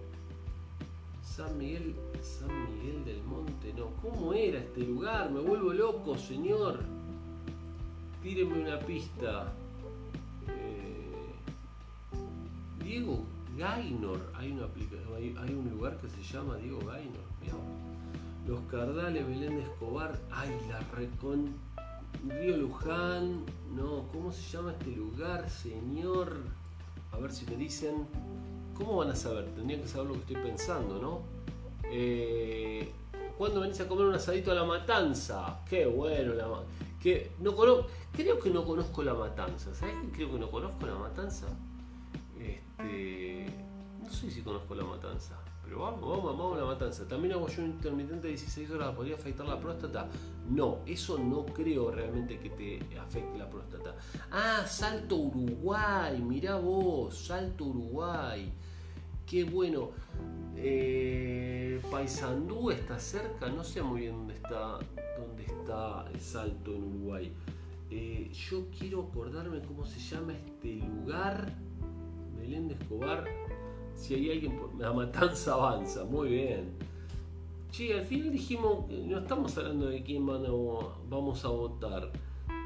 San Miguel, San Miguel del Monte, no. ¿Cómo era este lugar? Me vuelvo loco, señor. Tíreme una pista. Eh, Diego Gainor, hay, una hay, un lugar que se llama Diego Gainor. Los Cardales, Belén de Escobar, ay, la recon Río Luján, no, ¿cómo se llama este lugar, señor? A ver si me dicen, ¿cómo van a saber? Tendrían que saber lo que estoy pensando, ¿no? Eh, ¿Cuándo venís a comer un asadito a la matanza? Qué bueno, la que no creo que no conozco la matanza. ¿Sabes creo que no conozco la matanza? Este, no sé si conozco la matanza. Pero vamos, vamos, vamos a la matanza. También hago yo un intermitente de 16 horas, ¿podría afectar la próstata? No, eso no creo realmente que te afecte la próstata. Ah, Salto Uruguay, mirá vos, Salto Uruguay. Qué bueno. Eh, Paysandú está cerca, no sé muy bien dónde está, dónde está el Salto en Uruguay. Eh, yo quiero acordarme cómo se llama este lugar. Belén de Escobar si hay alguien, la matanza avanza, muy bien. Sí, al final dijimos, no estamos hablando de quién vamos a votar.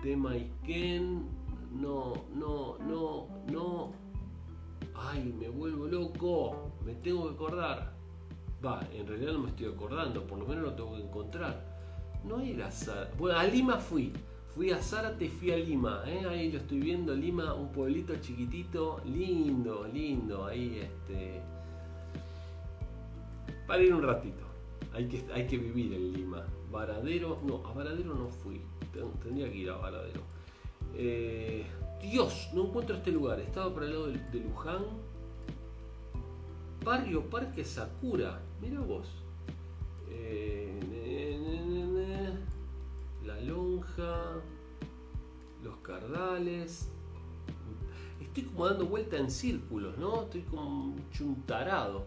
De Maiken, no, no, no, no. Ay, me vuelvo loco, me tengo que acordar. Va, en realidad no me estoy acordando, por lo menos lo tengo que encontrar. No era Bueno, a Lima fui. Fui a Zárate, fui a Lima, ¿eh? ahí lo estoy viendo, Lima, un pueblito chiquitito, lindo, lindo, ahí este... Para ir un ratito, hay que, hay que vivir en Lima. Varadero, no, a Varadero no fui, tendría que ir a Varadero. Eh, Dios, no encuentro este lugar, estaba para el lado de, Luján. Barrio Parque Sakura, mira vos. Eh, los cardales. Estoy como dando vuelta en círculos, ¿no? Estoy como un chuntarado.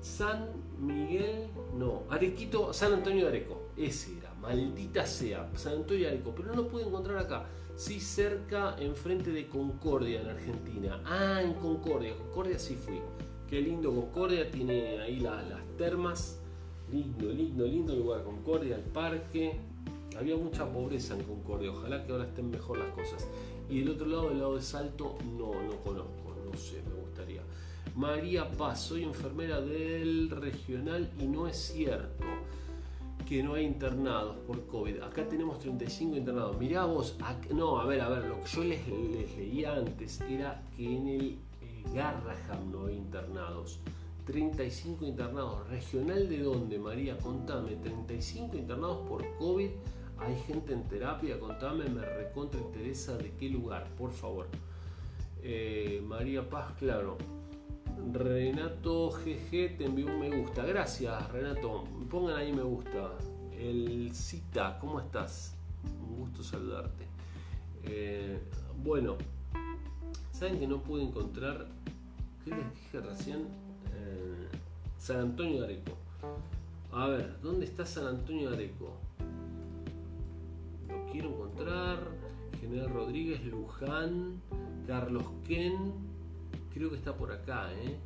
San Miguel, no, Arequito, San Antonio de Areco. Ese era, maldita sea, San Antonio de Areco, pero no lo pude encontrar acá. Sí, cerca, enfrente de Concordia, en Argentina. Ah, en Concordia. Concordia sí fui. Qué lindo Concordia, tiene ahí las termas. Lindo, lindo, lindo lugar. Concordia, el parque. Había mucha pobreza en Concordia. Ojalá que ahora estén mejor las cosas. Y del otro lado, del lado de Salto, no, no conozco. No sé, me gustaría. María Paz, soy enfermera del regional y no es cierto que no hay internados por COVID. Acá tenemos 35 internados. Mirá vos, no, a ver, a ver, lo que yo les, les leía antes era que en el eh, Garraham no hay internados. 35 internados. ¿Regional de dónde, María? Contame. 35 internados por COVID. Hay gente en terapia. Contame, me recontra interesa de qué lugar, por favor. Eh, María Paz, claro. Renato GG te envió un me gusta. Gracias, Renato. Pongan ahí me gusta. El Cita, ¿cómo estás? Un gusto saludarte. Eh, bueno, ¿saben que no pude encontrar? ¿Qué les dije recién? Eh, San Antonio de Areco. A ver, ¿dónde está San Antonio de Areco? Lo quiero encontrar. General Rodríguez, Luján, Carlos Ken, creo que está por acá, ¿eh?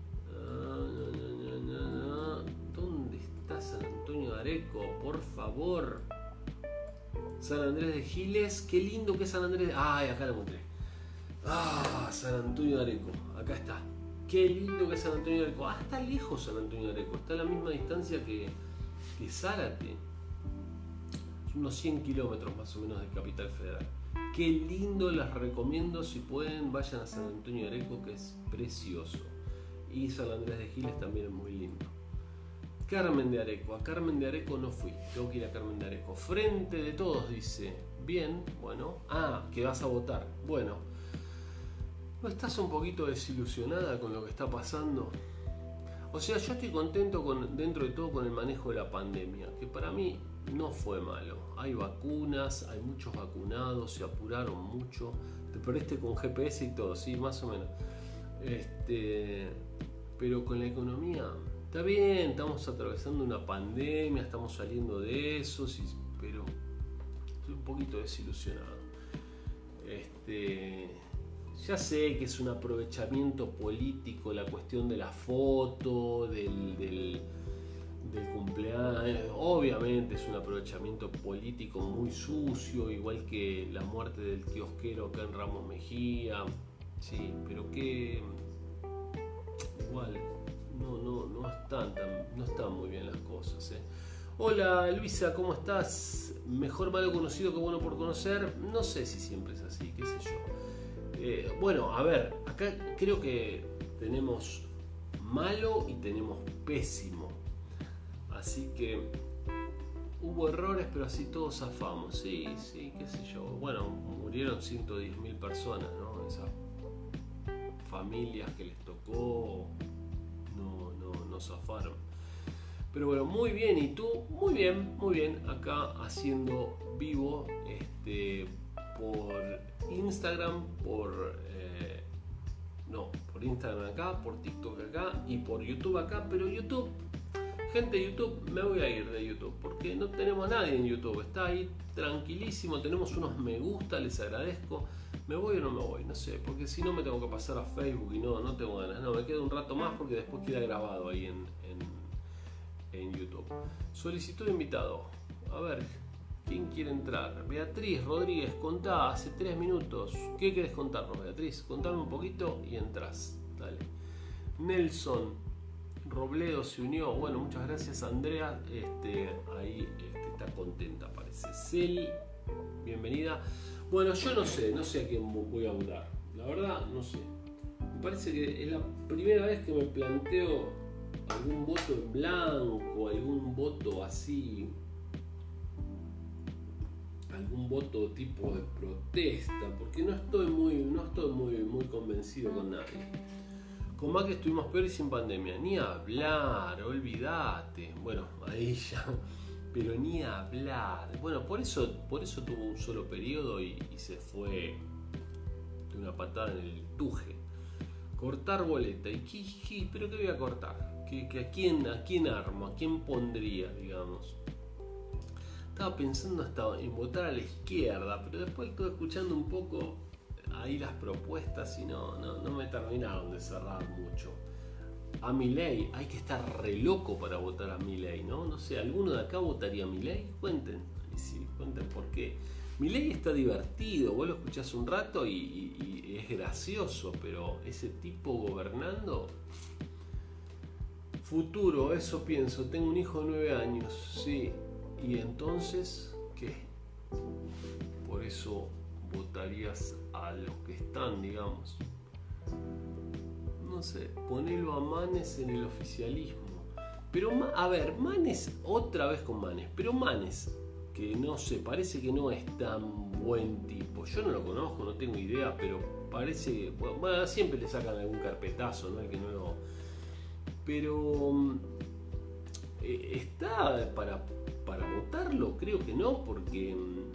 ¿Dónde está San Antonio de Areco? Por favor. San Andrés de Giles, qué lindo que es San Andrés. Ay, acá lo encontré. Ah, San Antonio de Areco, acá está. Qué lindo que es San Antonio de Areco. Ah, está lejos San Antonio de Areco, está a la misma distancia que, que Zárate. Unos 100 kilómetros más o menos de Capital Federal. Qué lindo, las recomiendo. Si pueden, vayan a San Antonio de Areco, que es precioso. Y San Andrés de Giles también es muy lindo. Carmen de Areco. A Carmen de Areco no fui. Tengo que ir a Carmen de Areco. Frente de todos, dice. Bien, bueno. Ah, que vas a votar. Bueno. ¿No estás un poquito desilusionada con lo que está pasando? O sea, yo estoy contento con, dentro de todo con el manejo de la pandemia, que para mí no fue malo. Hay vacunas, hay muchos vacunados, se apuraron mucho. Te perdiste con GPS y todo, sí, más o menos. Este, pero con la economía, está bien, estamos atravesando una pandemia, estamos saliendo de eso, pero estoy un poquito desilusionado. Este, ya sé que es un aprovechamiento político la cuestión de la foto, del cumpleaños. Obviamente es un aprovechamiento político muy sucio, igual que la muerte del kiosquero acá en Ramos Mejía. Sí, pero que igual no, no, no están no están muy bien las cosas. ¿eh? Hola Luisa, ¿cómo estás? Mejor malo conocido que bueno por conocer. No sé si siempre es así, qué sé yo. Eh, bueno, a ver, acá creo que tenemos malo y tenemos pésimo. Así que hubo errores, pero así todos zafamos. Sí, sí, qué sé yo. Bueno, murieron 110.000 personas, ¿no? Esas familias que les tocó no, no, no zafaron. Pero bueno, muy bien. ¿Y tú? Muy bien, muy bien. Acá haciendo vivo este, por Instagram, por... Eh, no, por Instagram acá, por TikTok acá y por YouTube acá. Pero YouTube Gente de YouTube, me voy a ir de YouTube porque no tenemos a nadie en YouTube. Está ahí tranquilísimo, tenemos unos me gusta, les agradezco. ¿Me voy o no me voy? No sé, porque si no me tengo que pasar a Facebook y no, no tengo ganas. No, me quedo un rato más porque después queda grabado ahí en, en, YouTube. Solicitud de invitado. A ver, ¿quién quiere entrar? Beatriz Rodríguez, contá hace tres minutos. ¿Qué querés contarnos, Beatriz? Contame un poquito y entras. Dale. Nelson, Robledo se unió. Bueno, muchas gracias Andrea. Este, ahí este, está contenta, parece. Cel, bienvenida. Bueno, yo no sé, no sé a quién voy a votar. La verdad, no sé. Me parece que es la primera vez que me planteo algún voto en blanco, algún voto así, algún voto tipo de protesta, porque no estoy muy, no estoy muy, muy convencido con nadie. Con que estuvimos peor y sin pandemia. Ni hablar, olvídate. Bueno, ahí ya. Pero ni hablar. Bueno, por eso, por eso tuvo un solo periodo y, se fue de una patada en el tuje. Cortar boleta. ¿Y qué, pero qué voy a cortar? ¿Qué, a, quién, ¿A quién armo? ¿A quién pondría, digamos? estaba pensando hasta en votar a la izquierda, pero después estuve escuchando un poco ahí las propuestas y no, no, me terminaron de cerrar mucho. A mi ley, hay que estar re loco para votar a mi ley, ¿no? No sé, ¿alguno de acá votaría a mi ley? Cuenten, sí, cuenten por qué. Mi ley está divertido, vos lo escuchás un rato y es gracioso, pero ese tipo gobernando, futuro, eso pienso, tengo un hijo de nueve años, sí, y entonces, ¿qué? Por eso votarías a los que están, digamos. No sé, ponelo a Manes en el oficialismo. Pero, a ver, Manes, otra vez con Manes, pero Manes, que no sé, parece que no es tan buen tipo. Yo no lo conozco, no tengo idea, pero parece, bueno, siempre le sacan algún carpetazo, ¿no? El que no lo... Pero mm, eh, está para, para votarlo, creo que no, porque mm,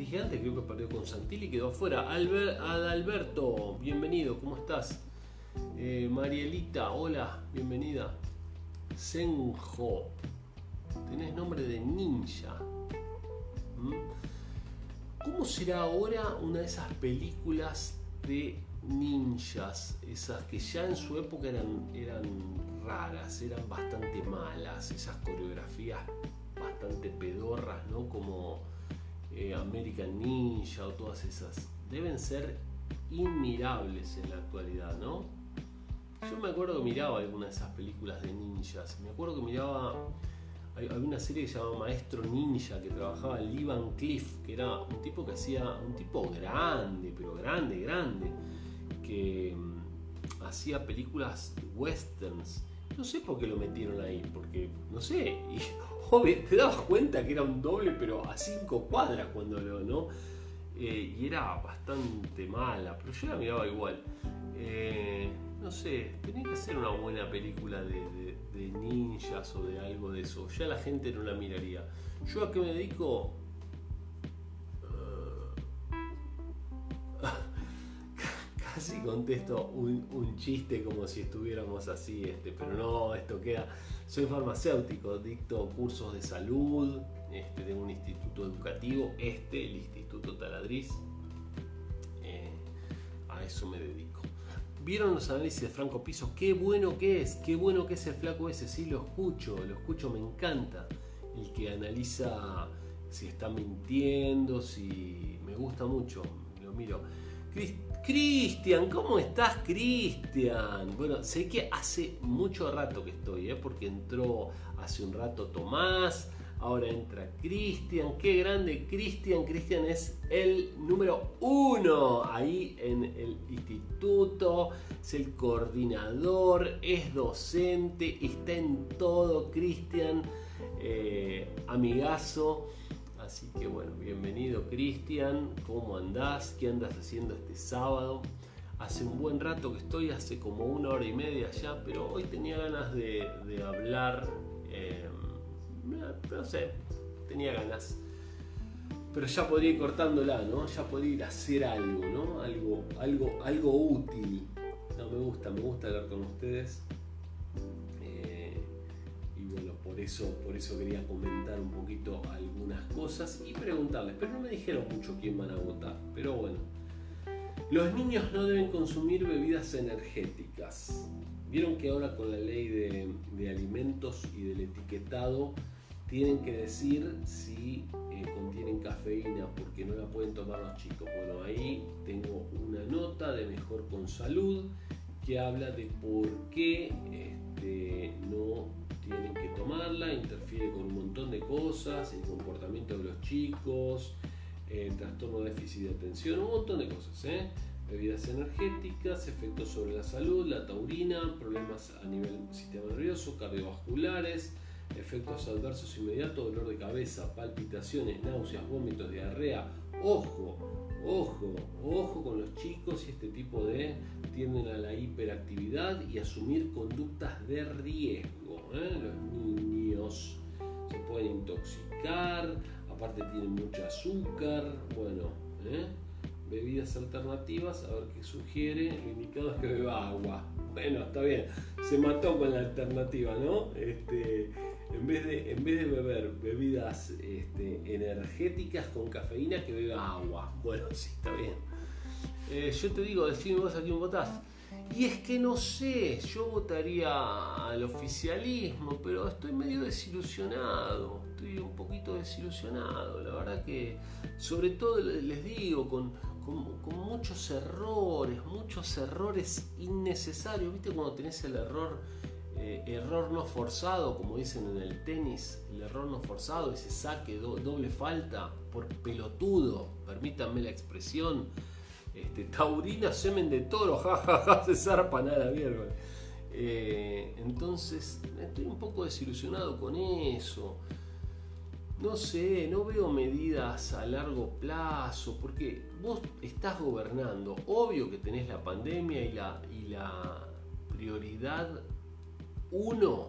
dije antes, creo que perdió con Santilli y quedó afuera. Adalberto, bienvenido, ¿cómo estás? Eh, Marielita, hola, bienvenida. Senjo, tenés nombre de ninja. ¿Mm? ¿Cómo será ahora una de esas películas de ninjas? Esas que ya en su época eran, eran raras, eran bastante malas, esas coreografías bastante pedorras, ¿no? Como eh, American Ninja o todas esas, deben ser inmirables en la actualidad, ¿no? Yo me acuerdo que miraba algunas de esas películas de ninjas. Me acuerdo que miraba. Había una serie que se llamaba Maestro Ninja que trabajaba Lee Van Cliff, que era un tipo que hacía. Un tipo grande, pero grande, grande. Que mm, hacía películas westerns. No sé por qué lo metieron ahí, porque no sé. [LAUGHS] te dabas cuenta que era un doble, pero a cinco cuadras cuando lo, ¿no? Eh, y era bastante mala, pero yo la miraba igual. Eh, no sé, tenía que ser una buena película de, ninjas o de algo de eso. Ya la gente no la miraría. ¿Yo a qué me dedico? [LAUGHS] casi contesto un, un, chiste como si estuviéramos así, este, pero no, esto queda soy farmacéutico, dicto cursos de salud, este, tengo un instituto educativo, este, el Instituto Taladriz. Eh, a eso me dedico. ¿Vieron los análisis de Franco Piso? Qué bueno que es, qué bueno que es el flaco ese, sí lo escucho, lo escucho, me encanta. El que analiza si está mintiendo, si me gusta mucho, lo miro. Cristian, ¿cómo estás, Cristian? Bueno, sé que hace mucho rato que estoy, ¿eh? porque entró hace un rato Tomás, ahora entra Cristian, qué grande Cristian, Cristian es el número uno ahí en el instituto, es el coordinador, es docente, está en todo, Cristian, eh, amigazo. Así que bueno, bienvenido Cristian, ¿cómo andás? ¿Qué andas haciendo este sábado? Hace un buen rato que estoy, hace como una hora y media ya, pero hoy tenía ganas de, hablar, em, no sé, tenía ganas. Pero ya podría ir cortándola, ¿no? Ya podría ir a hacer algo, ¿no? Algo, algo, algo útil. No, me gusta, me gusta hablar con ustedes por eso quería comentar un poquito algunas cosas y preguntarles, pero no me dijeron mucho quién van a votar, pero bueno. Los niños no deben consumir bebidas energéticas. Vieron que ahora con la ley de, alimentos y del etiquetado tienen que decir si eh, contienen cafeína porque no la pueden tomar los chicos. Bueno, ahí tengo una nota de Mejor con Salud que habla de por qué este, no tienen que tomarla, interfiere con un montón de cosas, el comportamiento de los chicos, el trastorno de déficit de atención, un montón de cosas. ¿eh? Bebidas energéticas, efectos sobre la salud, la taurina, problemas a nivel sistema nervioso, cardiovasculares, efectos adversos inmediatos, dolor de cabeza, palpitaciones, náuseas, vómitos, diarrea. Ojo, ojo, ojo con los chicos y este tipo de tienden a la hiperactividad y asumir conductas de riesgo. ¿eh? Los niños se pueden intoxicar, aparte tienen mucho azúcar, bueno, ¿eh? bebidas alternativas, a ver qué sugiere. Lo indicado es que beba agua. Bueno, está bien, se mató con la alternativa, ¿no? Este, en, vez de, en vez de beber bebidas este, energéticas con cafeína, que beba agua. Bueno, sí, está bien. Eh, yo te digo, decime vos a quién votás. Y es que no sé, yo votaría al oficialismo, pero estoy medio desilusionado, estoy un poquito desilusionado, la verdad que sobre todo les digo, con, muchos errores, muchos errores innecesarios, ¿viste cuando tenés el error, eh, error no forzado, como dicen en el tenis, el error no forzado, ese saque, doble falta, por pelotudo, permítanme la expresión, este, taurina, semen de toro, [LAUGHS] jajaja, se zarpa nada miércoles. Eh, entonces, estoy un poco desilusionado con eso. No sé, no veo medidas a largo plazo, porque vos estás gobernando. Obvio que tenés la pandemia y la, prioridad uno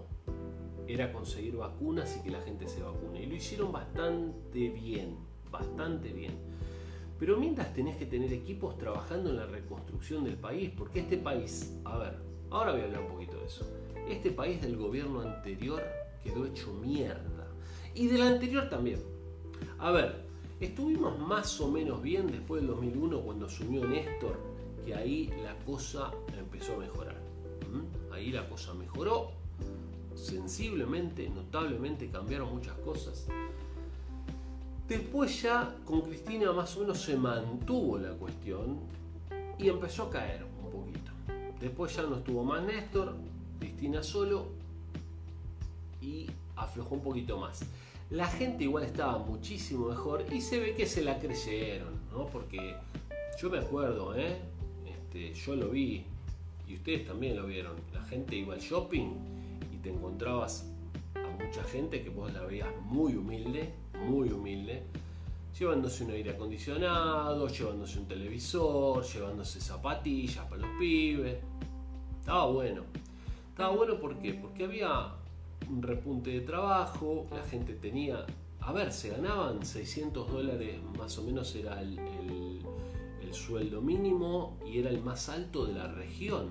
era conseguir vacunas y que la gente se vacune. Y lo hicieron bastante bien, bastante bien. Pero mientras tenés que tener equipos trabajando en la reconstrucción del país, porque este país, a ver, ahora voy a hablar un poquito de eso. Este país del gobierno anterior quedó hecho mierda. Y del anterior también. A ver, estuvimos más o menos bien después del 2001 cuando asumió Néstor, que ahí la cosa empezó a mejorar. ¿Mm? Ahí la cosa mejoró sensiblemente, notablemente cambiaron muchas cosas. Después ya con Cristina más o menos se mantuvo la cuestión y empezó a caer un poquito. Después ya no estuvo más Néstor, Cristina solo y aflojó un poquito más. La gente igual estaba muchísimo mejor y se ve que se la creyeron, ¿no? Porque yo me acuerdo, ¿eh? Este, yo lo vi y ustedes también lo vieron. La gente iba al shopping y te encontrabas a mucha gente que vos la veías muy humilde muy humilde, llevándose un aire acondicionado, llevándose un televisor, llevándose zapatillas para los pibes. Estaba bueno. Estaba bueno ¿por porque había un repunte de trabajo, la gente tenía, a ver, se ganaban 600 dólares, más o menos era el, sueldo mínimo y era el más alto de la región.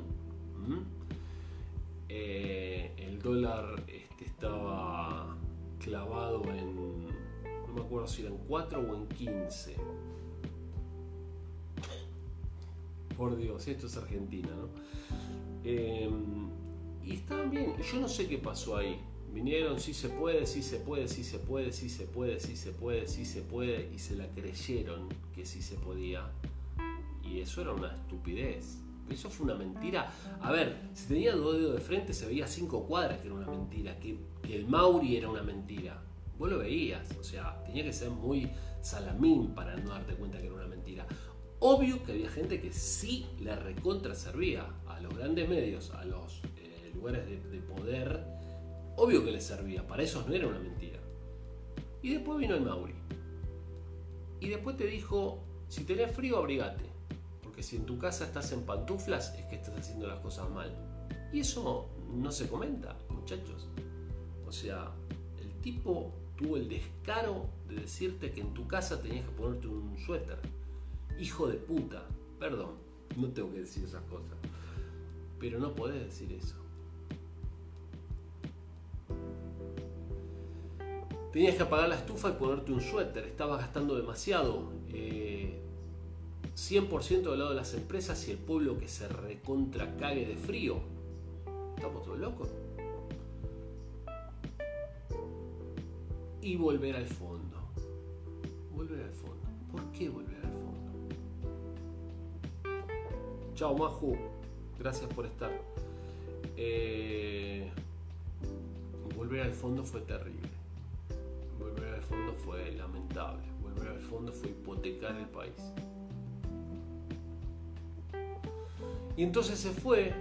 Eh, el dólar este, estaba clavado en no me acuerdo si eran 4 o en 15. Por Dios, esto es Argentina, ¿no? Em, y estaban bien, yo no sé qué pasó ahí. Vinieron, sí se puede, sí se puede, sí se puede, sí se puede, sí se puede, sí se puede, y se la creyeron que sí se podía. Y eso era una estupidez. Eso fue una mentira. A ver, si tenía dos dedos de frente se veía cinco cuadras que era una mentira, que, el Mauri era una mentira vos lo veías, o sea, tenía que ser muy salamín para no darte cuenta que era una mentira. Obvio que había gente que sí le recontra servía a los grandes medios, a los eh, lugares de, poder, obvio que les servía, para eso no era una mentira. Y después vino el Mauri. Y después te dijo, si tenés frío, abrigate. Porque si en tu casa estás en pantuflas, es que estás haciendo las cosas mal. Y eso no se comenta, muchachos. O sea, el tipo tuvo el descaro de decirte que en tu casa tenías que ponerte un suéter. Hijo de puta, perdón, no tengo que decir esas cosas. Pero no podés decir eso. Tenías que apagar la estufa y ponerte un suéter, estabas gastando demasiado. 100% eh, del lado de las empresas y el pueblo que se recontra cague de frío. Estamos todos locos. y volver al fondo. Volver al fondo. ¿Por qué volver al fondo? Chao, Maju. Gracias por estar. Eh, volver al fondo fue terrible. Fue hipotecar el país. Y entonces se fue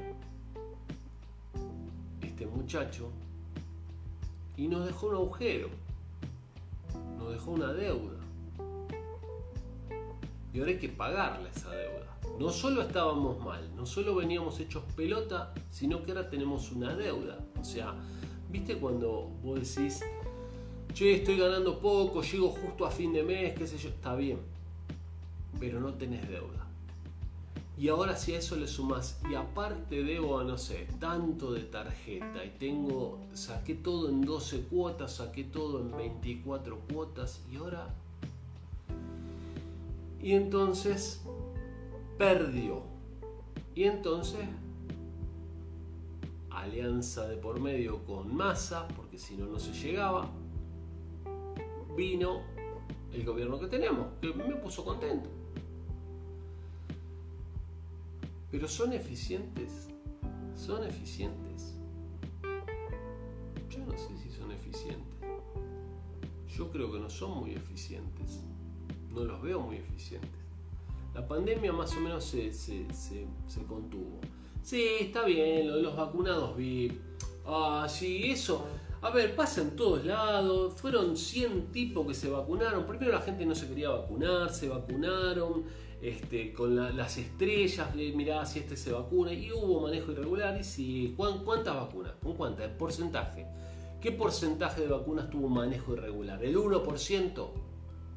este muchacho y nos dejó un agujero dejó una deuda. Y ahora hay que pagarle esa deuda. No solo estábamos mal, no solo veníamos hechos pelota, sino que ahora tenemos una deuda. O sea, ¿viste cuando vos decís, che, estoy ganando poco, llego justo a fin de mes, qué sé yo? Está bien. pero no tenés deuda. Y ahora si a eso le sumas, y aparte debo, no sé, tanto de tarjeta, y tengo, saqué todo en 12 cuotas, saqué todo en 24 cuotas, y ahora... Y entonces perdió. Y entonces, alianza de por medio con masa, porque si no, no se llegaba, vino el gobierno que tenemos, que me puso contento. Pero son eficientes. Son eficientes. Yo no sé si son eficientes. Yo creo que no son muy eficientes. No los veo muy eficientes. La pandemia más o menos se, se, contuvo. Sí, está bien, lo de los vacunados vi. Ah, sí, eso. A ver, pasa en todos lados. Fueron 100 tipos que se vacunaron. Primero la gente no se quería vacunar, se vacunaron este, con las estrellas, de mirá si este se vacuna, y hubo manejo irregular, y si, ¿cuántas vacunas? ¿Con cuántas? ¿El porcentaje? ¿Qué porcentaje de vacunas tuvo manejo irregular? ¿El 1%?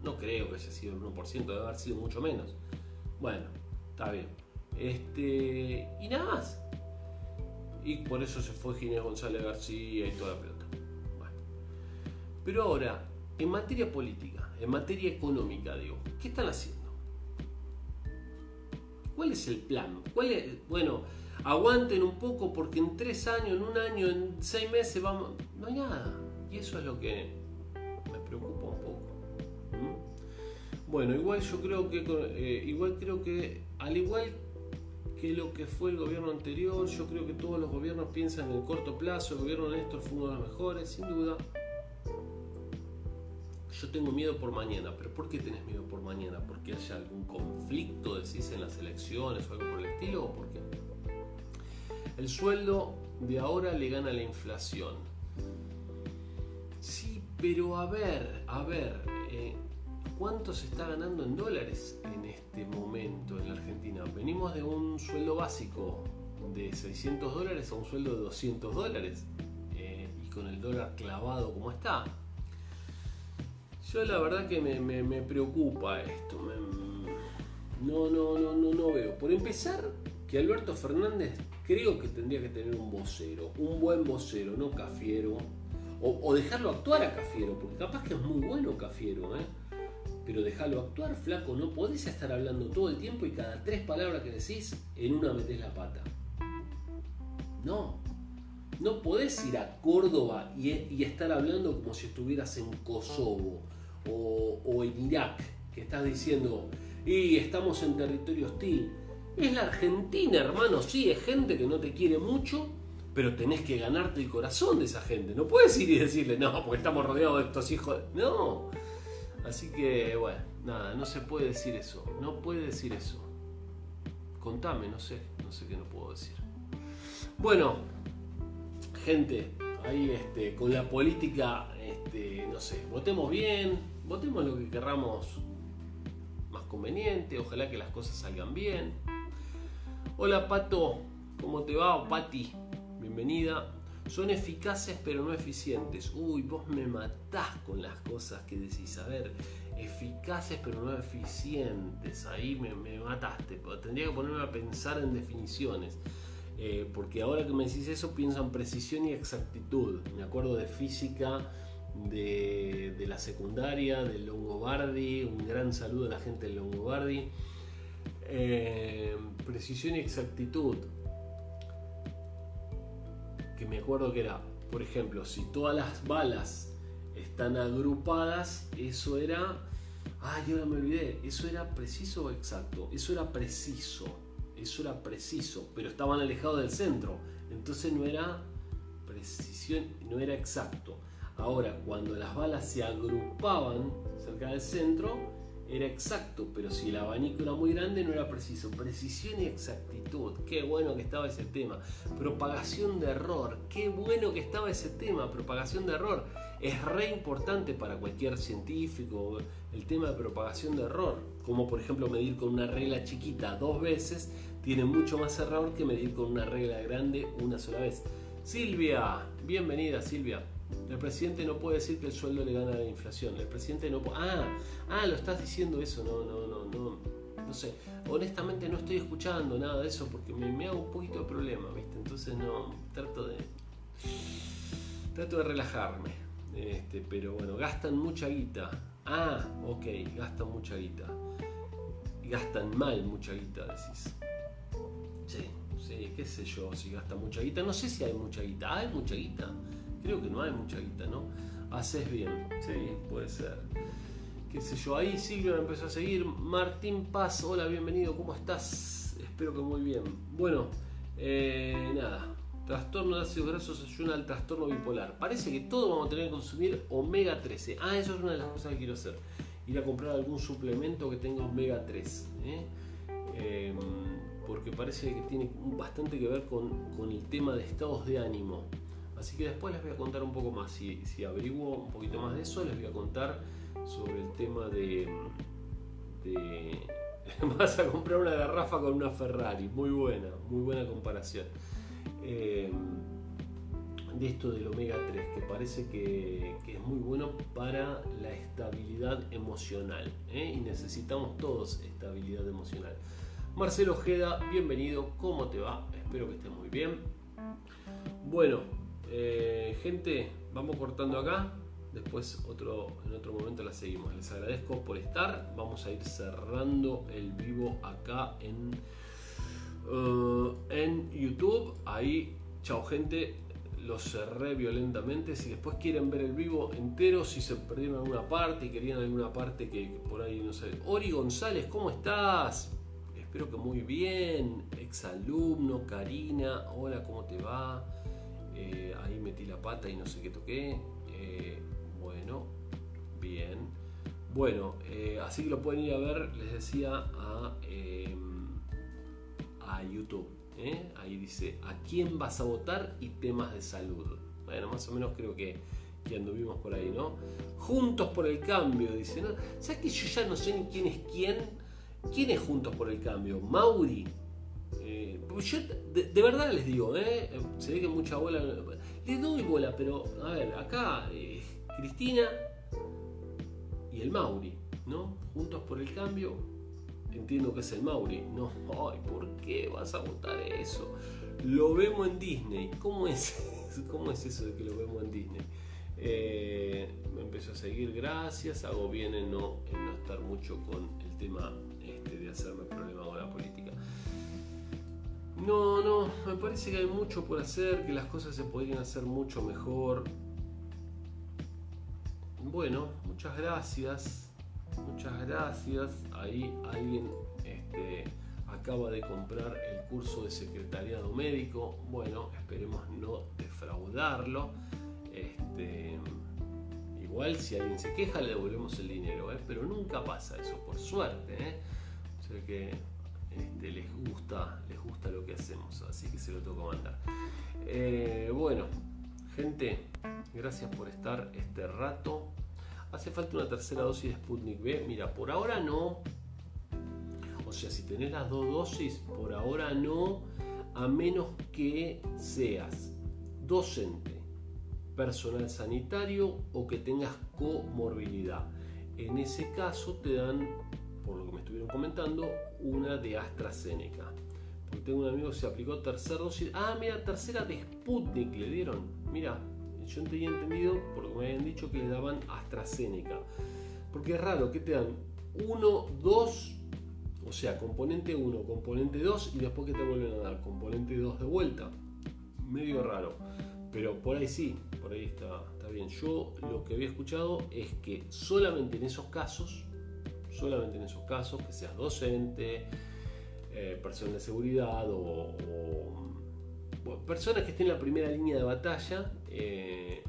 No creo que haya sido el 1%, debe haber sido mucho menos. Bueno, está bien. Este, y nada más. Y por eso se fue Ginés González García y toda la. Pero ahora, en materia política, en materia económica, digo, ¿qué están haciendo? ¿Cuál es el plan? ¿Cuál es? Bueno, aguanten un poco porque en tres años, en un año, en seis meses vamos... No hay nada. Y eso es lo que me preocupa un poco. Bueno, igual yo creo que, eh, igual creo que, al igual que lo que fue el gobierno anterior, yo creo que todos los gobiernos piensan en el corto plazo, el gobierno de Néstor fue uno de los mejores, sin duda, yo tengo miedo por mañana, pero ¿por qué tenés miedo por mañana? ¿Porque haya algún conflicto, decís, en las elecciones o algo por el estilo? ¿O por qué? El sueldo de ahora le gana la inflación. Sí, pero a ver, a ver, eh, ¿cuánto se está ganando en dólares en este momento en la Argentina? Venimos de un sueldo básico de 600 dólares a un sueldo de 200 dólares. Eh, y con el dólar clavado como está, yo la verdad que me, preocupa esto. no, no, no, no, no veo. Por empezar, que Alberto Fernández creo que tendría que tener un vocero, un buen vocero, no Cafiero. O, dejarlo actuar a Cafiero, porque capaz que es muy bueno Cafiero, ¿eh? Pero dejarlo actuar, flaco, no podés estar hablando todo el tiempo y cada tres palabras que decís, en una metés la pata. No. No podés ir a Córdoba y, y estar hablando como si estuvieras en Kosovo o, en Irak, que estás diciendo, y estamos en territorio hostil. Es la Argentina, hermano, sí, es gente que no te quiere mucho, pero tenés que ganarte el corazón de esa gente. No puedes ir y decirle, no, porque estamos rodeados de estos hijos. No. Así que, bueno, nada, no se puede decir eso. No puede decir eso. Contame, no sé, no sé qué no puedo decir. Bueno, gente, ahí este, con la política, este, no sé, votemos bien, votemos lo que querramos más conveniente, ojalá que las cosas salgan bien. Hola Pato, ¿cómo te va? Pati, bienvenida. Son eficaces pero no eficientes. Uy, vos me matás con las cosas que decís. A ver, eficaces pero no eficientes. Ahí me, me mataste. Tendría que ponerme a pensar en definiciones. Eh, porque ahora que me decís eso pienso en precisión y exactitud. Me acuerdo de física de, la secundaria, del Longobardi, un gran saludo a la gente del Longobardi. Eh, precisión y exactitud. Que me acuerdo que era, por ejemplo, si todas las balas están agrupadas, eso era... Ay, ahora me olvidé. Eso era preciso o exacto. Eso era preciso eso era preciso, pero estaban alejados del centro, entonces no era precisión, no era exacto. Ahora, cuando las balas se agrupaban cerca del centro, era exacto, pero si el abanico era muy grande no era preciso. Precisión y exactitud, qué bueno que estaba ese tema. Propagación de error, qué bueno que estaba ese tema. Propagación de error es re importante para cualquier científico el tema de propagación de error. Como por ejemplo medir con una regla chiquita dos veces tiene mucho más error que medir con una regla grande una sola vez. Silvia, bienvenida Silvia. El presidente no puede decir que el sueldo le gana la inflación. El presidente no puede... Ah, ah, lo estás diciendo eso. No, no, no, no. no sé, honestamente no estoy escuchando nada de eso porque me, me hago un poquito de problema, ¿viste? Entonces no, trato de, trato de relajarme, este, pero bueno, gastan mucha guita. Ah, ok, gastan mucha guita. Gastan mal mucha guita, decís. Sí, sí, qué sé yo, si gastan mucha guita. No sé si hay mucha guita. ¿Hay mucha guita? Creo que no hay mucha guita, ¿no? Haces bien, sí, puede ser. Qué sé yo, ahí Silvia me empezó a seguir. Martín Paz, hola, bienvenido, ¿cómo estás? Espero que muy bien. Bueno, eh, nada, trastorno de ácidos grasos ayuda al trastorno bipolar. Parece que todos vamos a tener que consumir omega 13. Ah, eso es una de las cosas que quiero hacer. Ir a comprar algún suplemento que tenga omega 3. ¿eh? Em, porque parece que tiene bastante que ver con, el tema de estados de ánimo. Así que después les voy a contar un poco más. Si, si averiguo un poquito más de eso, les voy a contar sobre el tema de, [LAUGHS] vas a comprar una garrafa con una Ferrari. Muy buena, muy buena comparación. Eh, de esto del omega 3, que parece que, es muy bueno para la estabilidad emocional. ¿eh? Y necesitamos todos estabilidad emocional. Marcelo Ojeda, bienvenido, ¿cómo te va? Espero que estés muy bien. Bueno, eh, gente, vamos cortando acá. Después otro, en otro momento la seguimos. Les agradezco por estar. Vamos a ir cerrando el vivo acá en eh, en YouTube. Ahí, chao gente, lo cerré violentamente. Si después quieren ver el vivo entero, si se perdieron alguna parte y querían alguna parte que, por ahí no sé. Ori González, ¿cómo estás? Espero que muy bien. Exalumno, Karina, hola, ¿cómo te va? Eh, ahí metí la pata y no sé qué toqué. Eh, bueno, bien. Bueno, así que lo pueden ir a ver, les decía, a YouTube. ¿eh? Ahí dice, ¿a quién vas a votar? Y temas de salud. Bueno, más o menos creo que, que anduvimos por ahí, ¿no? Juntos por el cambio, dice. ¿no? ¿Sabes que yo ya no sé ni quién es quién? ¿Quién es Juntos por el Cambio? ¿Mauri? Eh, yo de, verdad les digo, ¿eh? se ve que mucha bola. Le doy bola, pero a ver, acá eh, Cristina y el Mauri, ¿no? Juntos por el Cambio, entiendo que es el Mauri. No, ay, ¿por qué vas a votar eso? Lo vemos en Disney. ¿Cómo es, [LAUGHS] cómo es eso de que lo vemos en Disney? Me empezó a seguir, gracias. Hago bien en no, estar mucho con el tema este, de hacerme problema con. No, no, me parece que hay mucho por hacer, que las cosas se podrían hacer mucho mejor. Bueno, muchas gracias. Muchas gracias. Ahí alguien este, acaba de comprar el curso de secretariado médico. Bueno, esperemos no defraudarlo. Este, igual si alguien se queja le devolvemos el dinero, ¿eh? pero nunca pasa eso, por suerte. ¿eh? O sea que este, les gusta, les gusta lo que hacemos, así que se lo toco mandar. Eh, bueno, gente, gracias por estar este rato. ¿Hace falta una tercera dosis de Sputnik B? Mira, por ahora no. O sea, si tenés las dos dosis, por ahora no, a menos que seas docente, personal sanitario o que tengas comorbilidad. En ese caso te dan, por lo que me estuvieron comentando, una de AstraZeneca. Porque tengo un amigo que se aplicó tercera dosis. Ah, mira, tercera de Sputnik le dieron. Mira, yo tenía entendido, por lo que me habían dicho, que le daban AstraZeneca. Porque es raro, que te dan 1, 2, o sea, componente 1, componente 2 y después que te vuelven a dar componente 2 de vuelta. Medio raro. Pero por ahí sí, por ahí está, está bien. Yo lo que había escuchado es que solamente en esos casos, solamente en esos casos, que seas docente, eh, persona de seguridad o personas que estén en la primera línea de batalla eh,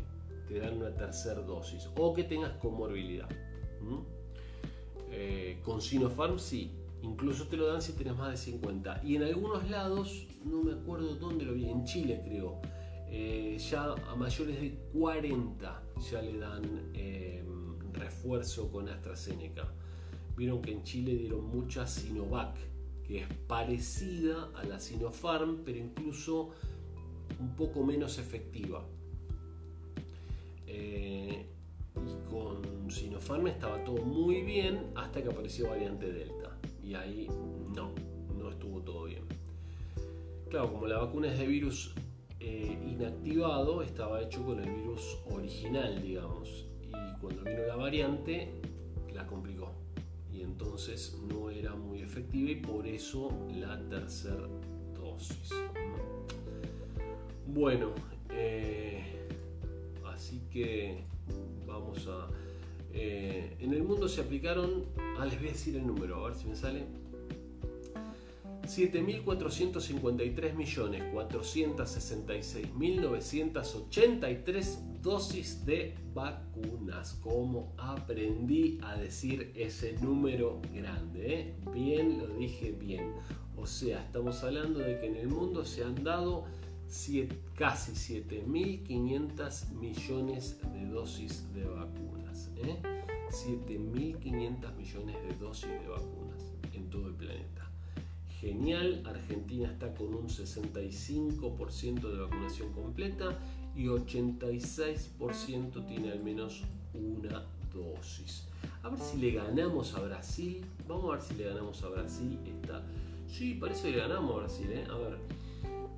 te dan una tercera dosis o que tengas comorbilidad. Eh, con Sinopharm sí, incluso te lo dan si tenés más de 50. Y en algunos lados, no me acuerdo dónde lo vi, en Chile creo, eh, ya a mayores de 40 ya le dan refuerzo con AstraZeneca. Vieron que en Chile dieron mucha Sinovac que es parecida a la Sinopharm, pero incluso un poco menos efectiva. Eh, y con Sinopharm estaba todo muy bien hasta que apareció variante Delta. y ahí no, no estuvo todo bien. Claro, como la vacuna es de virus eh, inactivado, estaba hecho con el virus original, digamos, y cuando vino la variante, la complicó. Entonces no era muy efectiva y por eso la tercera dosis. Bueno, eh, así que vamos a... Eh, en el mundo se aplicaron, ah, les voy a decir el número, a ver si me sale. 7.452.466.983 dosis de vacunas. Como aprendí a decir ese número grande? ¿eh? Bien, lo dije bien. O sea, estamos hablando de que en el mundo se han dado casi 7.500 millones de dosis de vacunas. 7.500 ¿eh? millones de dosis de vacunas en todo el planeta. Genial, Argentina está con un 65% de vacunación completa y 86% tiene al menos una dosis. A ver si le ganamos a Brasil. Vamos a ver si le ganamos a Brasil. Está... Sí, parece que ganamos a Brasil. ¿eh? A ver.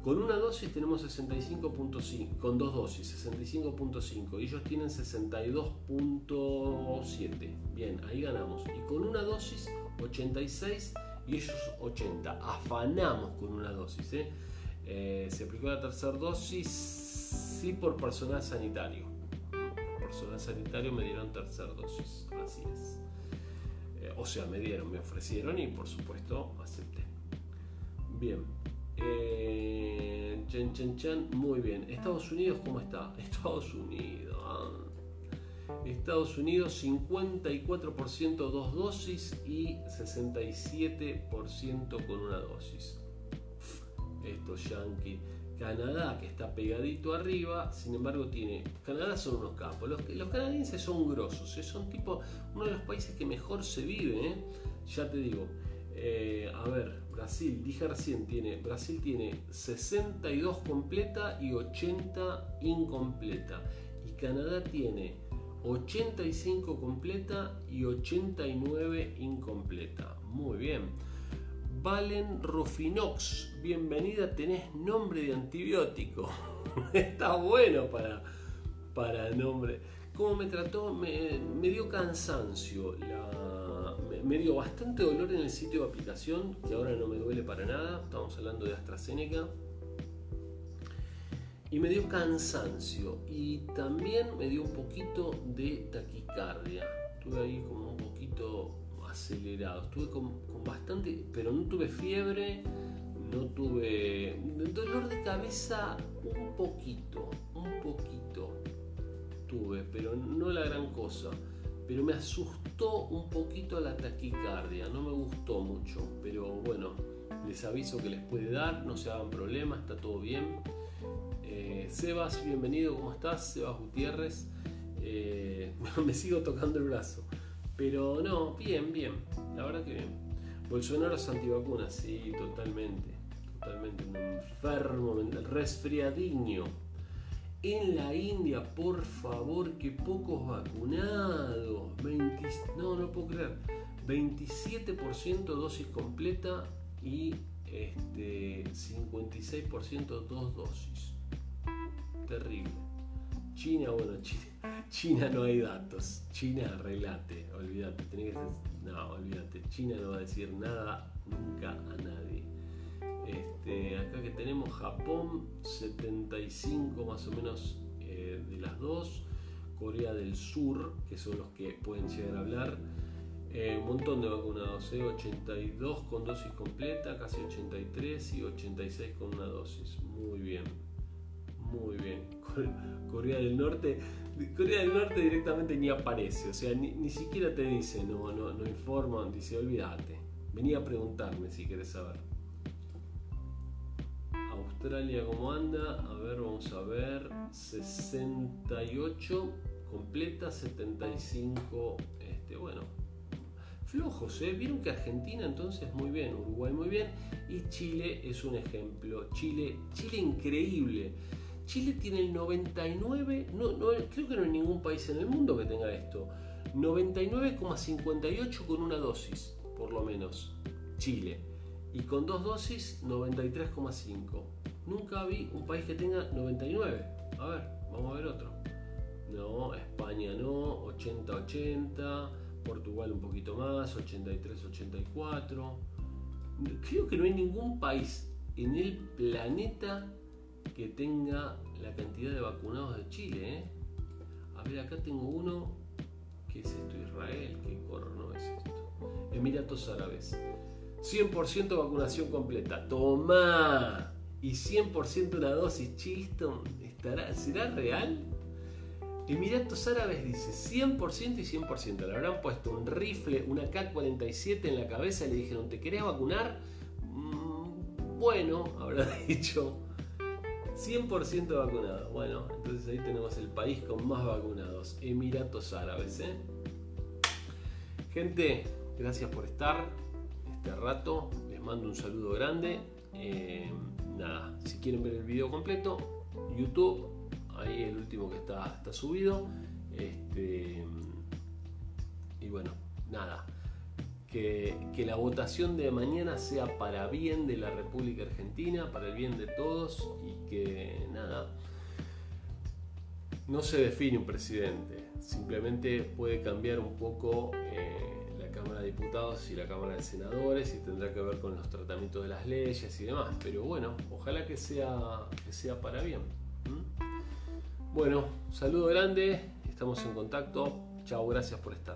Con una dosis tenemos 65.5, con dos dosis 65.5 y ellos tienen 62.7. Bien, ahí ganamos. Y con una dosis 86 y ellos 80. Afanamos con una dosis. ¿eh? Eh, se aplicó la tercera dosis, sí por personal sanitario. personal sanitario me dieron tercera dosis. Así es. Eh, o sea, me dieron, me ofrecieron y por supuesto acepté. Bien. Chan, chan, chan. Muy bien. Estados Unidos, ¿cómo está? [LAUGHS] Estados Unidos. Ah. Estados Unidos 54% dos dosis y 67% con una dosis. Estos yankees. Canadá, que está pegadito arriba, sin embargo tiene... Canadá son unos capos. Los, los canadienses son grosos, ¿eh? son tipo uno de los países que mejor se vive. ¿eh? Ya te digo, eh, a ver, Brasil, dije recién, tiene, Brasil tiene 62 completa y 80 incompleta. Y Canadá tiene 85 completa y 89 incompleta. Muy bien. Valen Rufinox, bienvenida, tenés nombre de antibiótico. [LAUGHS] Está bueno para, para nombre. ¿Cómo me trató? Me, dio cansancio me dio bastante dolor en el sitio de aplicación, que ahora no me duele para nada, estamos hablando de AstraZeneca. Y me dio cansancio y también me dio un poquito de taquicardia. Estuve ahí como un poquito acelerado, estuve con, bastante, pero no tuve fiebre, no tuve dolor de cabeza un poquito, un poquito tuve, pero no la gran cosa pero me asustó un poquito la taquicardia, no me gustó mucho, pero bueno, les aviso que les puede dar, no se hagan problemas, está todo bien. Eh, Sebas, bienvenido, ¿cómo estás? Sebas Gutiérrez, eh, [LAUGHS] me sigo tocando el brazo, pero no, bien, bien, la verdad que bien. Bolsonaro es antivacunas, sí, totalmente, totalmente un enfermo, resfriadiño en la India, por favor, que pocos vacunados. no, no puedo creer. 27% dosis completa y este, 56% dos dosis. Terrible. China, bueno, [LAUGHS] China, China, no hay datos. China, relate, olvídate. no, olvídate. China no va a decir nada nunca a nadie. Este, acá que tenemos Japón, 75 más o menos eh, de las dos. Corea del Sur, que son los que pueden llegar a hablar. Eh, un montón de vacunados, 82 eh, con dosis completa, casi 83 y 86 con una dosis. Muy bien, muy bien. [LAUGHS] Corea del Norte, Corea del Norte directamente ni aparece, o sea, ni, siquiera te dice, no, no, no informan, dice, olvídate. Venía a preguntarme si quieres saber. Australia, ¿cómo anda? A ver, vamos a ver. 68 completa, 75. Este, bueno, flojos, ¿eh? Vieron que Argentina entonces muy bien, Uruguay muy bien y Chile es un ejemplo. Chile, Chile increíble. Chile tiene el 99, no, no, creo que no hay ningún país en el mundo que tenga esto. 99,58 con una dosis, por lo menos. Chile. Y con dos dosis, 93,5. Nunca vi un país que tenga 99. A ver, vamos a ver otro. No, España no, 80-80. Portugal un poquito más, 83-84. Creo que no hay ningún país en el planeta que tenga la cantidad de vacunados de Chile. ¿eh? A ver, acá tengo uno. ¿Qué es esto? Israel. ¿Qué corro no es esto? Emiratos Árabes. 100% vacunación completa. Toma. Y 100% una dosis. Chisto. ¿Estará, ¿Será real? Emiratos Árabes dice 100% y 100%. Le habrán puesto un rifle, una K-47 en la cabeza y le dijeron, ¿te querés vacunar? Mm, bueno, habrá [LAUGHS] dicho 100% vacunado. Bueno, entonces ahí tenemos el país con más vacunados, Emiratos Árabes. ¿eh? Gente, gracias por estar este rato. Les mando un saludo grande. Eh, nada, si quieren ver el video completo, YouTube, ahí el último que está, subido. Este, y bueno, nada que, la votación de mañana sea para bien de la República Argentina, para el bien de todos y que nada, no se define un presidente, simplemente puede cambiar un poco eh, la Cámara de Diputados y la Cámara de Senadores y tendrá que ver con los tratamientos de las leyes y demás, pero bueno, ojalá que sea, que sea para bien. Bueno, saludo grande, estamos en contacto. Chao, gracias por estar.